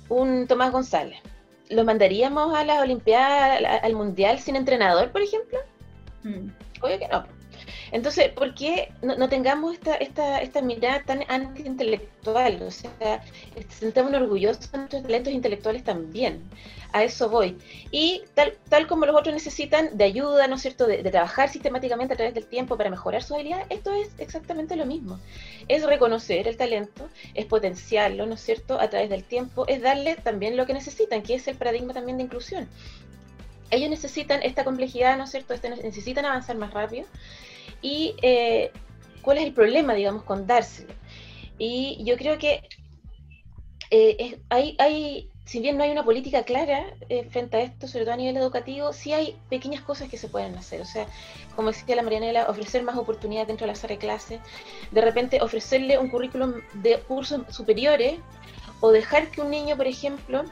un Tomás González ¿lo mandaríamos a las Olimpiadas, al, Mundial sin entrenador, por ejemplo? Mm. Obvio que no. Entonces, ¿por qué no, tengamos esta, esta, esta mirada tan anti-intelectual? O sea, sentémonos orgullosos de nuestros talentos intelectuales también. A eso voy. Y tal, tal como los otros necesitan de ayuda, ¿no es cierto?, de, trabajar sistemáticamente a través del tiempo para mejorar su habilidad, esto es exactamente lo mismo. Es reconocer el talento, es potenciarlo, ¿no es cierto?, a través del tiempo, es darle también lo que necesitan, que es el paradigma también de inclusión ellos necesitan esta complejidad, ¿no es cierto? Este, necesitan avanzar más rápido y eh, cuál es el problema, digamos, con dárselo. Y yo creo que eh, hay, hay, si bien no hay una política clara eh, frente a esto, sobre todo a nivel educativo, sí hay pequeñas cosas que se pueden hacer. O sea, como decía la Marianela, ofrecer más oportunidades dentro de la sala de clase, de repente ofrecerle un currículum de cursos superiores o dejar que un niño, por ejemplo,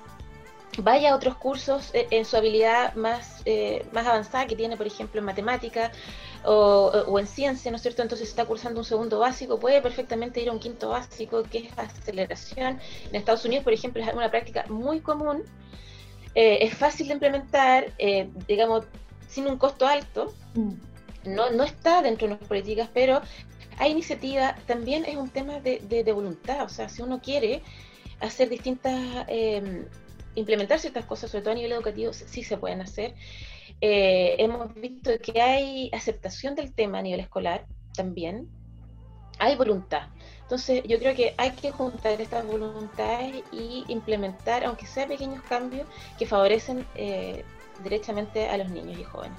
vaya a otros cursos en su habilidad más, más avanzada que tiene, por ejemplo, en matemática o, en ciencia, ¿no es cierto? Entonces está cursando un segundo básico, puede perfectamente ir a un quinto básico, que es aceleración. En Estados Unidos, por ejemplo, es una práctica muy común, eh, es fácil de implementar, eh, digamos, sin un costo alto. Mm. No, no está dentro de nuestras políticas, pero hay iniciativa, también es un tema de, de, voluntad, o sea, si uno quiere hacer distintas, eh, implementar ciertas cosas, sobre todo a nivel educativo, sí se pueden hacer. Eh, hemos visto que hay aceptación del tema a nivel escolar también, hay voluntad. Entonces yo creo que hay que juntar estas voluntades y implementar, aunque sea pequeños cambios, que favorecen eh, derechamente a los niños y jóvenes.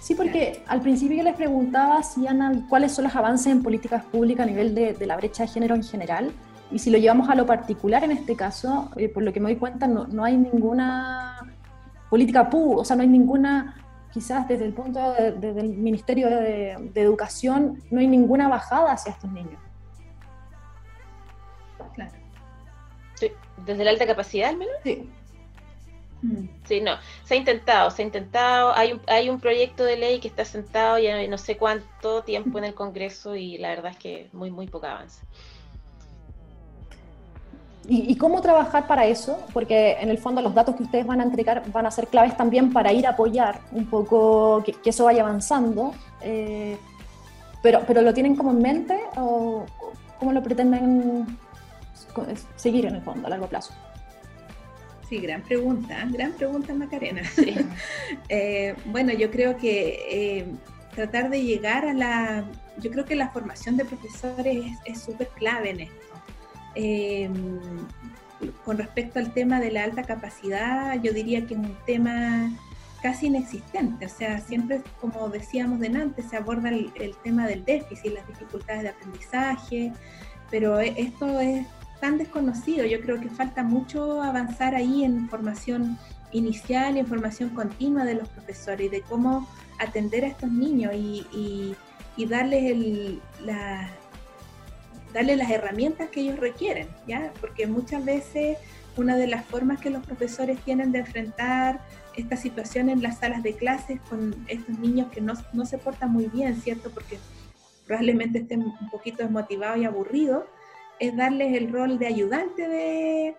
Sí, porque al principio yo les preguntaba si cuáles son los avances en políticas públicas a nivel de, la brecha de género en general. Y si lo llevamos a lo particular en este caso, eh, por lo que me doy cuenta, no, no hay ninguna política pública, o sea, no hay ninguna, quizás desde el punto del Ministerio de, Educación, no hay ninguna bajada hacia estos niños. Claro. Sí, desde la alta capacidad al menos. Sí. Mm. Sí, no, se ha intentado, se ha intentado, hay un, hay un proyecto de ley que está sentado ya no sé cuánto tiempo en el Congreso y la verdad es que muy, muy poco avance. ¿Y, cómo trabajar para eso? Porque en el fondo los datos que ustedes van a entregar van a ser claves también para ir a apoyar un poco que, eso vaya avanzando. Eh, pero, pero ¿lo tienen como en mente o cómo lo pretenden seguir en el fondo a largo plazo? Sí, gran pregunta, gran pregunta Macarena. Eh, bueno, yo creo que eh, tratar de llegar a la, yo creo que la formación de profesores es súper clave en esto. Em, con respecto al tema de la alta capacidad, yo diría que es un tema casi inexistente. O sea, siempre, como decíamos delante, se aborda el, tema del déficit, las dificultades de aprendizaje, pero e, esto es tan desconocido. Yo creo que falta mucho avanzar ahí en formación inicial, en formación continua de los profesores y de cómo atender a estos niños y, darles, el, la, darles las herramientas que ellos requieren, ¿ya? Porque muchas veces una de las formas que los profesores tienen de enfrentar esta situación en las salas de clases con estos niños que no, no se portan muy bien, ¿cierto? Porque probablemente estén un poquito desmotivados y aburridos, es darles el rol de ayudante de,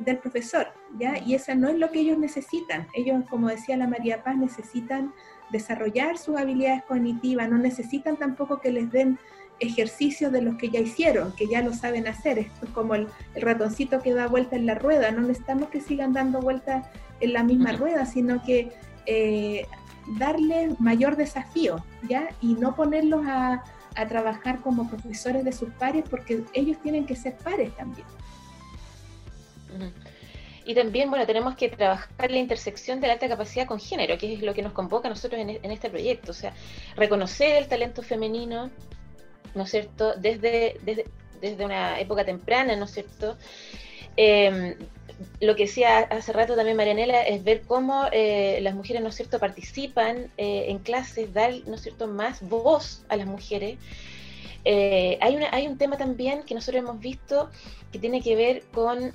del profesor, ¿ya? Y eso no es lo que ellos necesitan. Ellos, como decía la María Paz, necesitan desarrollar sus habilidades cognitivas, no necesitan tampoco que les den ejercicios de los que ya hicieron, que ya lo saben hacer. Esto es como el, ratoncito que da vuelta en la rueda, no necesitamos que sigan dando vueltas en la misma rueda, sino que eh, darles mayor desafío, ¿ya? Y no ponerlos a, a trabajar como profesores de sus pares, porque ellos tienen que ser pares también. Y también, bueno, tenemos que trabajar la intersección de la alta capacidad con género, que es lo que nos convoca a nosotros en, este proyecto. O sea, reconocer el talento femenino, ¿no es cierto?, desde, desde, una época temprana, ¿no es cierto? Em, lo que decía hace rato también Marianela es ver cómo eh, las mujeres, ¿no es cierto?, participan eh, en clases, dar, ¿no es cierto?, más voz a las mujeres. Eh, hay, una, hay un tema también que nosotros hemos visto que tiene que ver con,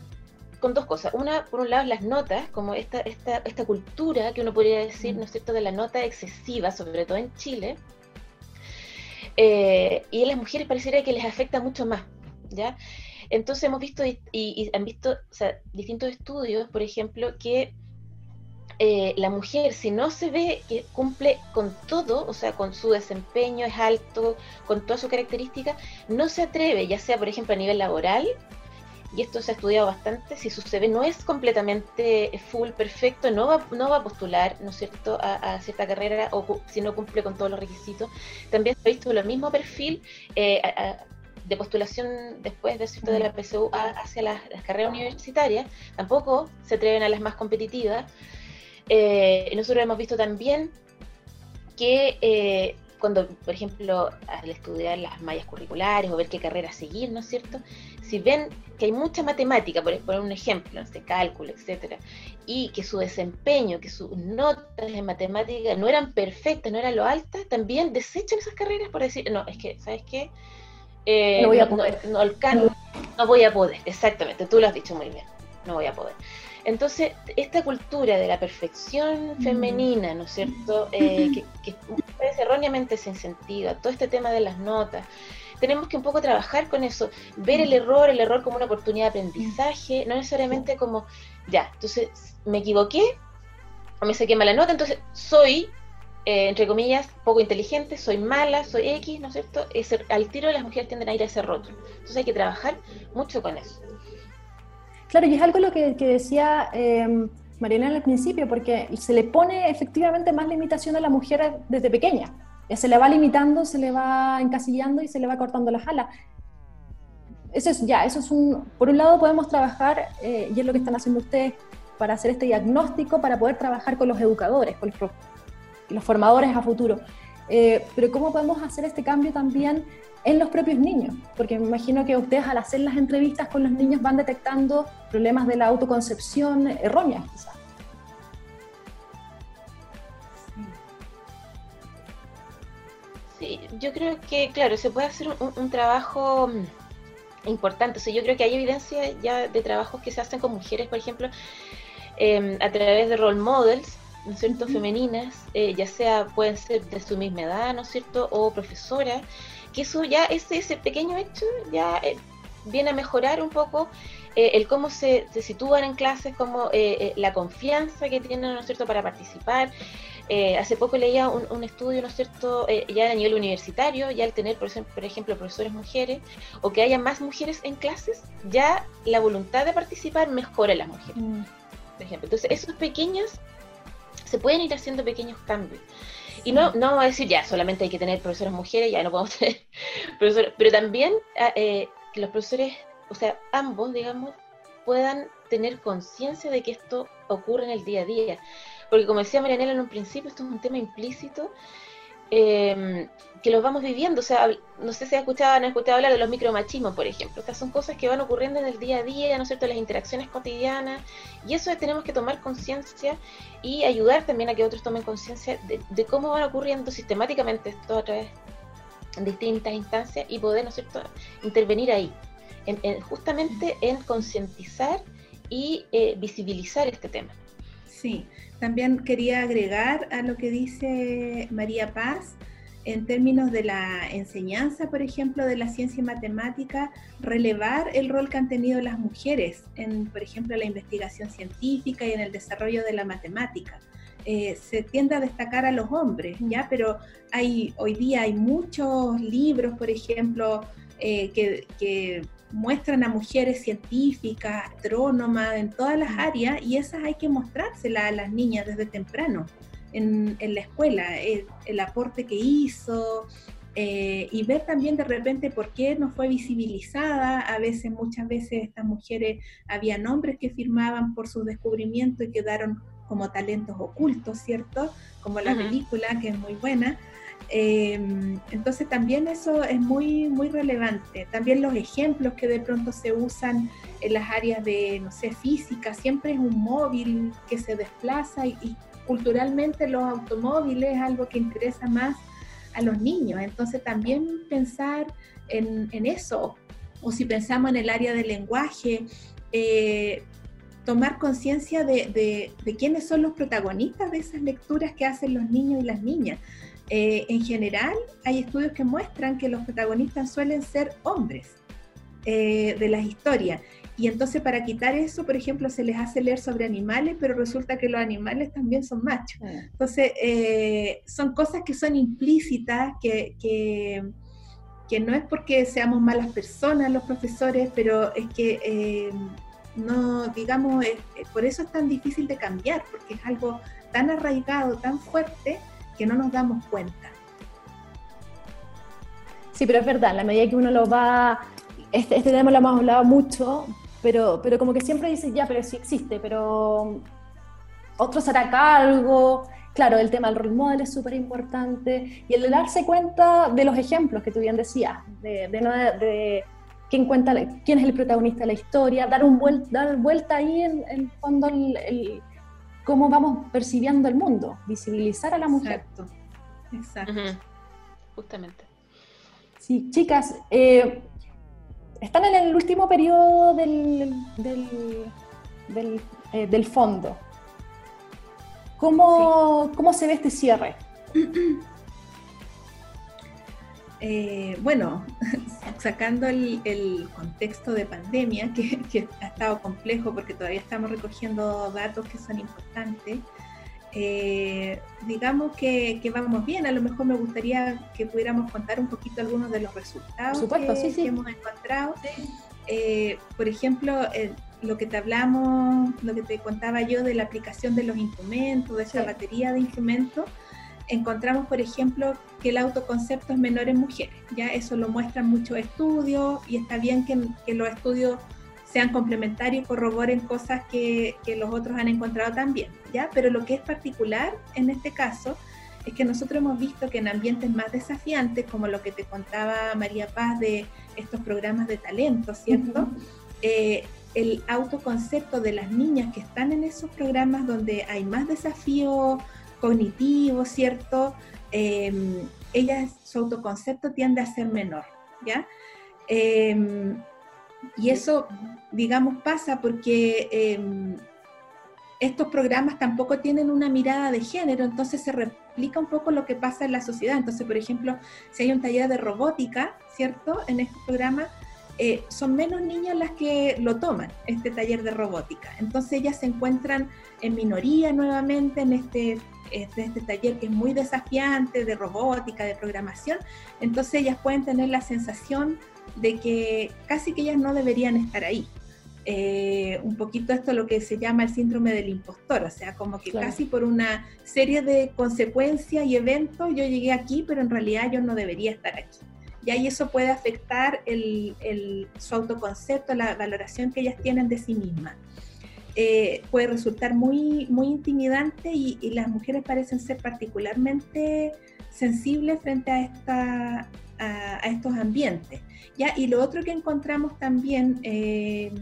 con dos cosas. Una, por un lado, las notas, como esta, esta, esta cultura que uno podría decir, ¿no es cierto?, de la nota excesiva, sobre todo en Chile. Y a las mujeres pareciera que les afecta mucho más, ¿ya? Entonces hemos visto y, han visto distintos estudios, por ejemplo, que eh, la mujer, si no se ve que cumple con todo, o sea, con su desempeño es alto, con todas sus características, no se atreve, ya sea, por ejemplo, a nivel laboral, y esto se ha estudiado bastante, si su CV no es completamente full, perfecto, no va, no va a postular, ¿no es cierto?, a, cierta carrera o si no cumple con todos los requisitos. También se ha visto el mismo perfil eh, de postulación después de, ¿cierto? de la PSU hacia las, carreras universitarias, tampoco se atreven a las más competitivas. Eh, nosotros hemos visto también que eh, cuando, por ejemplo, al estudiar las mallas curriculares o ver qué carrera seguir, ¿no es cierto? Si ven que hay mucha matemática, por poner un ejemplo, no sé, cálculo, etcétera, y que su desempeño, que sus notas en matemática no eran perfectas, no eran lo altas, también desechan esas carreras por decir, no, es que, ¿sabes qué? Eh, no voy a poder. No, voy a poder, exactamente, tú lo has dicho muy bien, no voy a poder. Entonces, esta cultura de la perfección mm. femenina, ¿no es cierto?, eh, que, que erróneamente se incentiva, todo este tema de las notas, tenemos que un poco trabajar con eso, ver el error, el error como una oportunidad de aprendizaje, no necesariamente como, ya, entonces me equivoqué, o me saqué mala nota, entonces soy eh, entre comillas, poco inteligente, soy mala, soy X, ¿no es cierto? al tiro las mujeres tienden a ir a ese rótulo. Entonces hay que trabajar mucho con eso. Claro, y es algo lo que, decía eh, Mariana al principio, porque se le pone efectivamente más limitación a la mujer desde pequeña. Se le va limitando, se le va encasillando y se le va cortando las alas. Eso es ya, eso es. Por un lado, podemos trabajar, eh, y es lo que están haciendo ustedes, para hacer este diagnóstico, para poder trabajar con los educadores, con los los formadores a futuro. Eh, pero ¿cómo podemos hacer este cambio también en los propios niños? Porque me imagino que ustedes al hacer las entrevistas con los niños van detectando problemas de la autoconcepción errónea, quizás. Sí, yo creo que, claro, se puede hacer un, trabajo mm, importante. O sea, yo creo que hay evidencia ya de trabajos que se hacen con mujeres, por ejemplo, em, a través de role models, ¿no es cierto?, femeninas, eh, ya sea pueden ser de su misma edad, ¿no es cierto?, o profesoras, que eso ya, ese, ese pequeño hecho ya eh, viene a mejorar un poco eh, el cómo se, se, sitúan en clases, como la confianza que tienen, ¿no es cierto?, para participar. Hace poco leía un, estudio, ¿no es cierto?, ya a nivel universitario, ya al tener, por ejemplo, por ejemplo, profesores mujeres, o que haya más mujeres en clases, ya la voluntad de participar mejora en las mujeres. Mm. Por ejemplo, entonces esos pequeños se pueden ir haciendo pequeños cambios. Y no, no vamos a decir ya, solamente hay que tener profesoras mujeres, ya no podemos tener profesores, pero también ah, eh, que los profesores, o sea, ambos, digamos, puedan tener conciencia de que esto ocurre en el día a día. Porque como decía Marianela en un principio, esto es un tema implícito em, que los vamos viviendo. O sea, no sé si han escuchado, han escuchado hablar de los micromachismos, por ejemplo. Estas son cosas que van ocurriendo en el día a día, ¿no es cierto?, las interacciones cotidianas. Y eso tenemos que tomar conciencia y ayudar también a que otros tomen conciencia de, cómo van ocurriendo sistemáticamente esto a través de distintas instancias y poder, ¿no es cierto?, intervenir ahí. justamente en concientizar y eh, visibilizar este tema. Sí, también quería agregar a lo que dice María Paz, en términos de la enseñanza, por ejemplo, de la ciencia y matemática, relevar el rol que han tenido las mujeres en, por ejemplo, la investigación científica y en el desarrollo de la matemática. Eh, se tiende a destacar a los hombres, ¿ya? Pero hay, hoy día hay muchos libros, por ejemplo, eh, que, que muestran a mujeres científicas, astrónomas, en todas las áreas, y esas hay que mostrárselas a las niñas desde temprano en, la escuela, el, aporte que hizo, eh, y ver también de repente por qué no fue visibilizada. A veces, muchas veces estas mujeres, había nombres que firmaban por sus descubrimientos y quedaron como talentos ocultos, ¿cierto? Como la película, que es muy buena. Em, entonces también eso es muy, muy relevante. También los ejemplos que de pronto se usan en las áreas de, no sé, física, siempre es un móvil que se desplaza y, culturalmente los automóviles es algo que interesa más a los niños. Entonces también pensar en, eso, o si pensamos en el área del lenguaje, eh, tomar conciencia de, de, quiénes son los protagonistas de esas lecturas que hacen los niños y las niñas. Eh, en general, hay estudios que muestran que los protagonistas suelen ser hombres eh, de las historias. Y entonces para quitar eso, por ejemplo, se les hace leer sobre animales, pero resulta que los animales también son machos. Ah. Entonces, eh, son cosas que son implícitas, que, que, no es porque seamos malas personas los profesores, pero es que no, digamos, por eso es tan difícil de cambiar, porque es algo tan arraigado, tan fuerte, que no nos damos cuenta. Sí, pero es verdad, en la medida que uno lo va, este, este tema lo hemos hablado mucho, pero, pero como que siempre dices, ya, pero sí existe, pero otros hará cargo. Claro, el tema del role model es súper importante y el de darse cuenta de los ejemplos que tú bien decías, de, de, quién, cuenta, quién es el protagonista de la historia, dar, un dar vuelta ahí en, el fondo el cómo vamos percibiendo el mundo, visibilizar a la mujer. Exacto, exacto. Justamente. Sí, chicas, eh, están en el último periodo del, del, eh, fondo. ¿Cómo, ¿Cómo se ve este cierre? Eh, bueno, sacando el, contexto de pandemia, que, ha estado complejo porque todavía estamos recogiendo datos que son importantes, eh, digamos que, vamos bien. A lo mejor me gustaría que pudiéramos contar un poquito algunos de los resultados que, hemos encontrado. Eh, por ejemplo, lo que te hablamos, lo que te contaba yo de la aplicación de los instrumentos, de esa batería de instrumentos encontramos, por ejemplo, que el autoconcepto es menor en mujeres. Ya eso lo muestran muchos estudios y está bien que, los estudios sean complementarios y corroboren cosas que, los otros han encontrado también. ¿ya? Pero lo que es particular en este caso es que nosotros hemos visto que en ambientes más desafiantes, como lo que te contaba María Paz de estos programas de talento, ¿cierto? Eh, el autoconcepto de las niñas que están en esos programas donde hay más desafío cognitivo, ¿cierto? Eh, su autoconcepto tiende a ser menor, ¿ya? Em, y eso, digamos, pasa porque em, estos programas tampoco tienen una mirada de género, entonces se replica un poco lo que pasa en la sociedad. Entonces, por ejemplo, si hay un taller de robótica, ¿cierto? En este programa, eh, son menos niñas las que lo toman, este taller de robótica. Entonces ellas se encuentran en minoría nuevamente en este este, este taller que es muy desafiante de robótica, de programación, entonces ellas pueden tener la sensación de que casi que ellas no deberían estar ahí. Eh, un poquito esto lo que se llama el síndrome del impostor, o sea, como que casi por una serie de consecuencias y eventos yo llegué aquí, pero en realidad yo no debería estar aquí. Y ahí eso puede afectar el, el, su autoconcepto, la valoración que ellas tienen de sí mismas. Eh, puede resultar muy, muy intimidante y, las mujeres parecen ser particularmente sensibles frente a, esta, a, estos ambientes. ¿ya? Y lo otro que encontramos también, eh,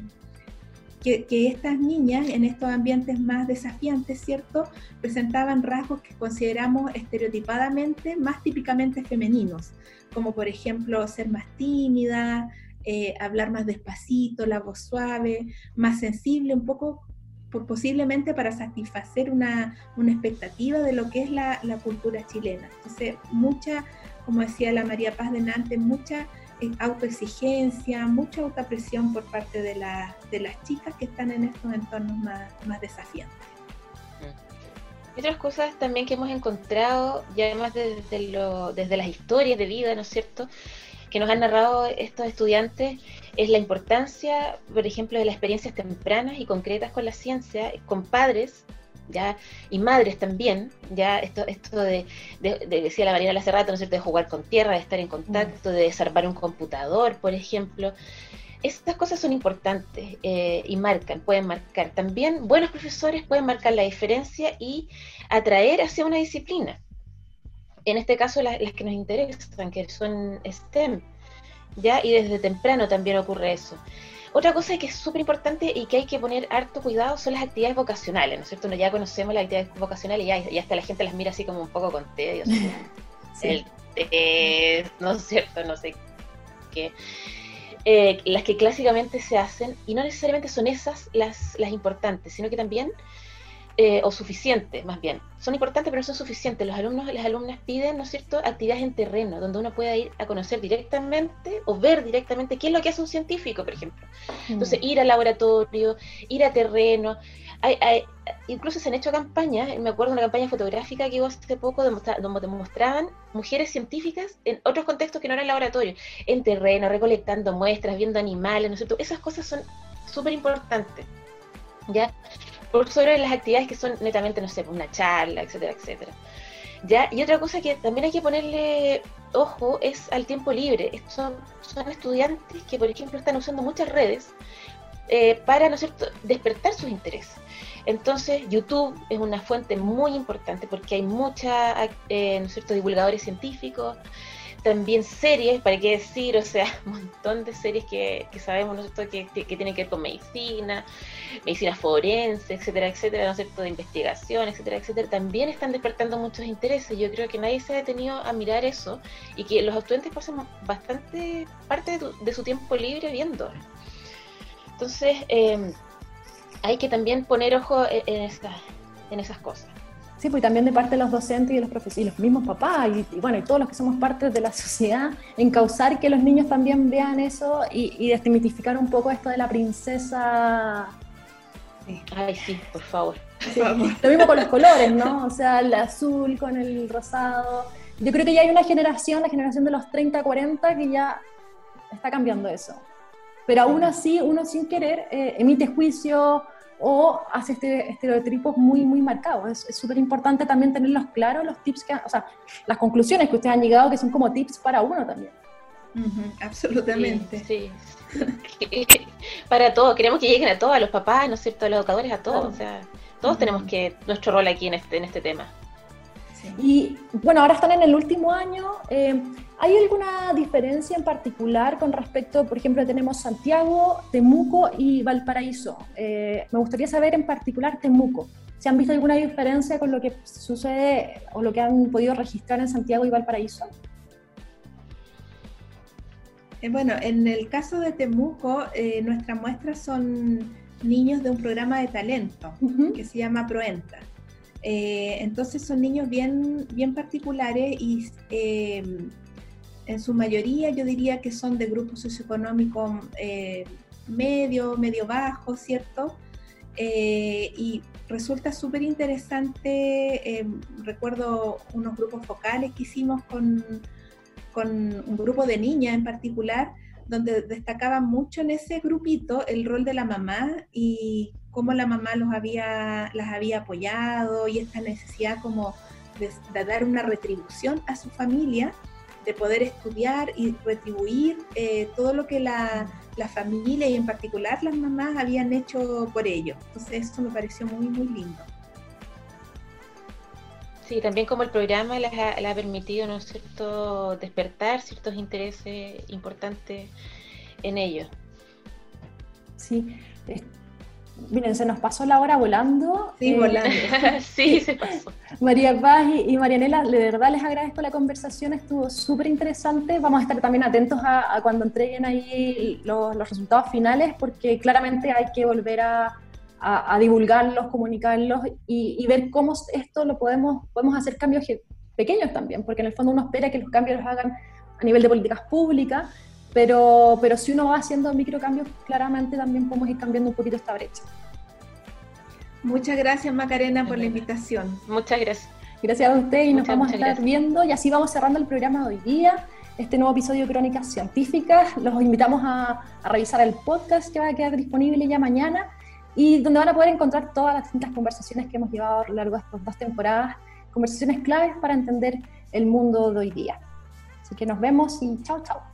que, que, estas niñas en estos ambientes más desafiantes, ¿cierto?, presentaban rasgos que consideramos estereotipadamente más típicamente femeninos, como por ejemplo ser más tímida, eh, hablar más despacito, la voz suave, más sensible, un poco por, posiblemente para satisfacer una, una, expectativa de lo que es la, la, cultura chilena. Entonces, mucha, como decía la María Paz de Nantes, mucha eh, autoexigencia, mucha autopresión por parte de, la, de, las chicas que están en estos entornos más, más desafiantes. Y otras cosas también que hemos encontrado, ya además desde, lo, desde las historias de vida, ¿no es cierto?, que nos han narrado estos estudiantes es la importancia, por ejemplo, de las experiencias tempranas y concretas con la ciencia, con padres ya y madres también, ya esto, esto de, decía la Marina hace rato, ¿no es cierto?, de jugar con tierra, de estar en contacto, de desarmar un computador, por ejemplo. Estas cosas son importantes eh, y marcan, pueden marcar. También buenos profesores pueden marcar la diferencia y atraer hacia una disciplina en este caso las, que nos interesan, que son STEM, ¿ya? Y desde temprano también ocurre eso. Otra cosa que es súper importante y que hay que poner harto cuidado son las actividades vocacionales, ¿no es cierto? ya conocemos las actividades vocacionales y ya, hasta la gente las mira así como un poco con tedio. El no es cierto, no sé qué. Eh, las que clásicamente se hacen, y no necesariamente son esas las, las importantes, sino que también eh, o suficientes, más bien. Son importantes, pero no son suficientes. Los alumnos y las alumnas piden, ¿no es cierto?, actividades en terreno, donde uno pueda ir a conocer directamente o ver directamente qué es lo que hace un científico, por ejemplo. Entonces, mm. ir al laboratorio, ir a terreno. Hay, incluso se han hecho campañas, me acuerdo de una campaña fotográfica que hubo hace poco donde mostraban mujeres científicas en otros contextos que no eran laboratorio, en terreno, recolectando muestras, viendo animales, ¿no es cierto? Esas cosas son súper importantes. ¿Ya? Por sobre las actividades que son netamente, no sé, una charla, etcétera, etcétera. ¿Ya? Y otra cosa que también hay que ponerle ojo es al tiempo libre. Son, son estudiantes que, por ejemplo, están usando muchas redes eh, para, ¿no cierto?, despertar sus intereses. Entonces, YouTube es una fuente muy importante porque hay mucha, eh, ¿no cierto?, divulgadores científicos, también series, para qué decir, o sea, un montón de series que, que sabemos, ¿no que, que, tienen que ver con medicina, medicina forense, etcétera, etcétera, ¿no es cierto?, de investigación, etcétera, etcétera, también están despertando muchos intereses. Yo creo que nadie se ha detenido a mirar eso y que los estudiantes pasan bastante parte de, su tiempo libre viendo. Entonces, eh, hay que también poner ojo en, en, en esas cosas. Sí, pues también de parte de los docentes y de los profesores y los mismos papás y, bueno, y todos los que somos parte de la sociedad, encauzar que los niños también vean eso y, y desmitificar un poco esto de la princesa. Ay, sí, por favor. Lo mismo con los colores, ¿no? O sea, el azul con el rosado. Yo creo que ya hay una generación, la generación de los 30, 40, que ya está cambiando eso. Pero aún así, uno sin querer eh, emite juicio o hace este estereotipos muy, muy marcados. Es súper importante también tenerlos claros, los tips, que, o sea, las conclusiones que ustedes han llegado, que son como tips para uno también. absolutamente. Sí, para todos, queremos que lleguen a todos, a los papás, ¿no es cierto?, a los educadores, a todos. O sea, todos tenemos que nuestro rol aquí en este, en este tema. Y bueno, ahora están en el último año. Eh, ¿Hay alguna diferencia en particular con respecto, por ejemplo, tenemos Santiago, Temuco y Valparaíso? Eh, me gustaría saber en particular Temuco. ¿Se han visto alguna diferencia con lo que sucede o lo que han podido registrar en Santiago y Valparaíso? Eh, bueno, en el caso de Temuco, nuestras muestras son niños de un programa de talento que se llama Proenta. Eh, entonces son niños bien, bien particulares y eh, en su mayoría yo diría que son de grupos socioeconómicos eh, medio, medio bajo, ¿cierto? y resulta súper interesante, recuerdo unos grupos focales que hicimos con, con un grupo de niñas en particular, donde destacaba mucho en ese grupito el rol de la mamá y cómo la mamá los había, las había apoyado y esta necesidad como de, dar una retribución a su familia, de poder estudiar y retribuir eh, todo lo que la, la, familia y en particular las mamás habían hecho por ellos. Entonces eso me pareció muy, muy lindo. Sí, también como el programa les ha, permitido, ¿no es cierto?, despertar ciertos intereses importantes en ellos. Sí, Miren, se nos pasó la hora volando. Sí, eh, volando. sí, se pasó. María Paz y, Marianela, de verdad les agradezco la conversación, estuvo súper interesante. Vamos a estar también atentos a, cuando entreguen ahí los, resultados finales, porque claramente hay que volver a, divulgarlos, comunicarlos y, ver cómo esto lo podemos, podemos hacer cambios pequeños también, porque en el fondo uno espera que los cambios los hagan a nivel de políticas públicas, pero, pero si uno va haciendo microcambios, claramente también podemos ir cambiando un poquito esta brecha. Muchas gracias Macarena por la invitación. Muchas gracias. Gracias a usted y nos vamos a estar viendo y así vamos cerrando el programa de hoy día, este nuevo episodio de Crónicas Científicas. Los invitamos a, a revisar el podcast que va a quedar disponible ya mañana y donde van a poder encontrar todas las distintas conversaciones que hemos llevado a lo largo de estas dos temporadas, conversaciones claves para entender el mundo de hoy día. Así que nos vemos y chao, chao.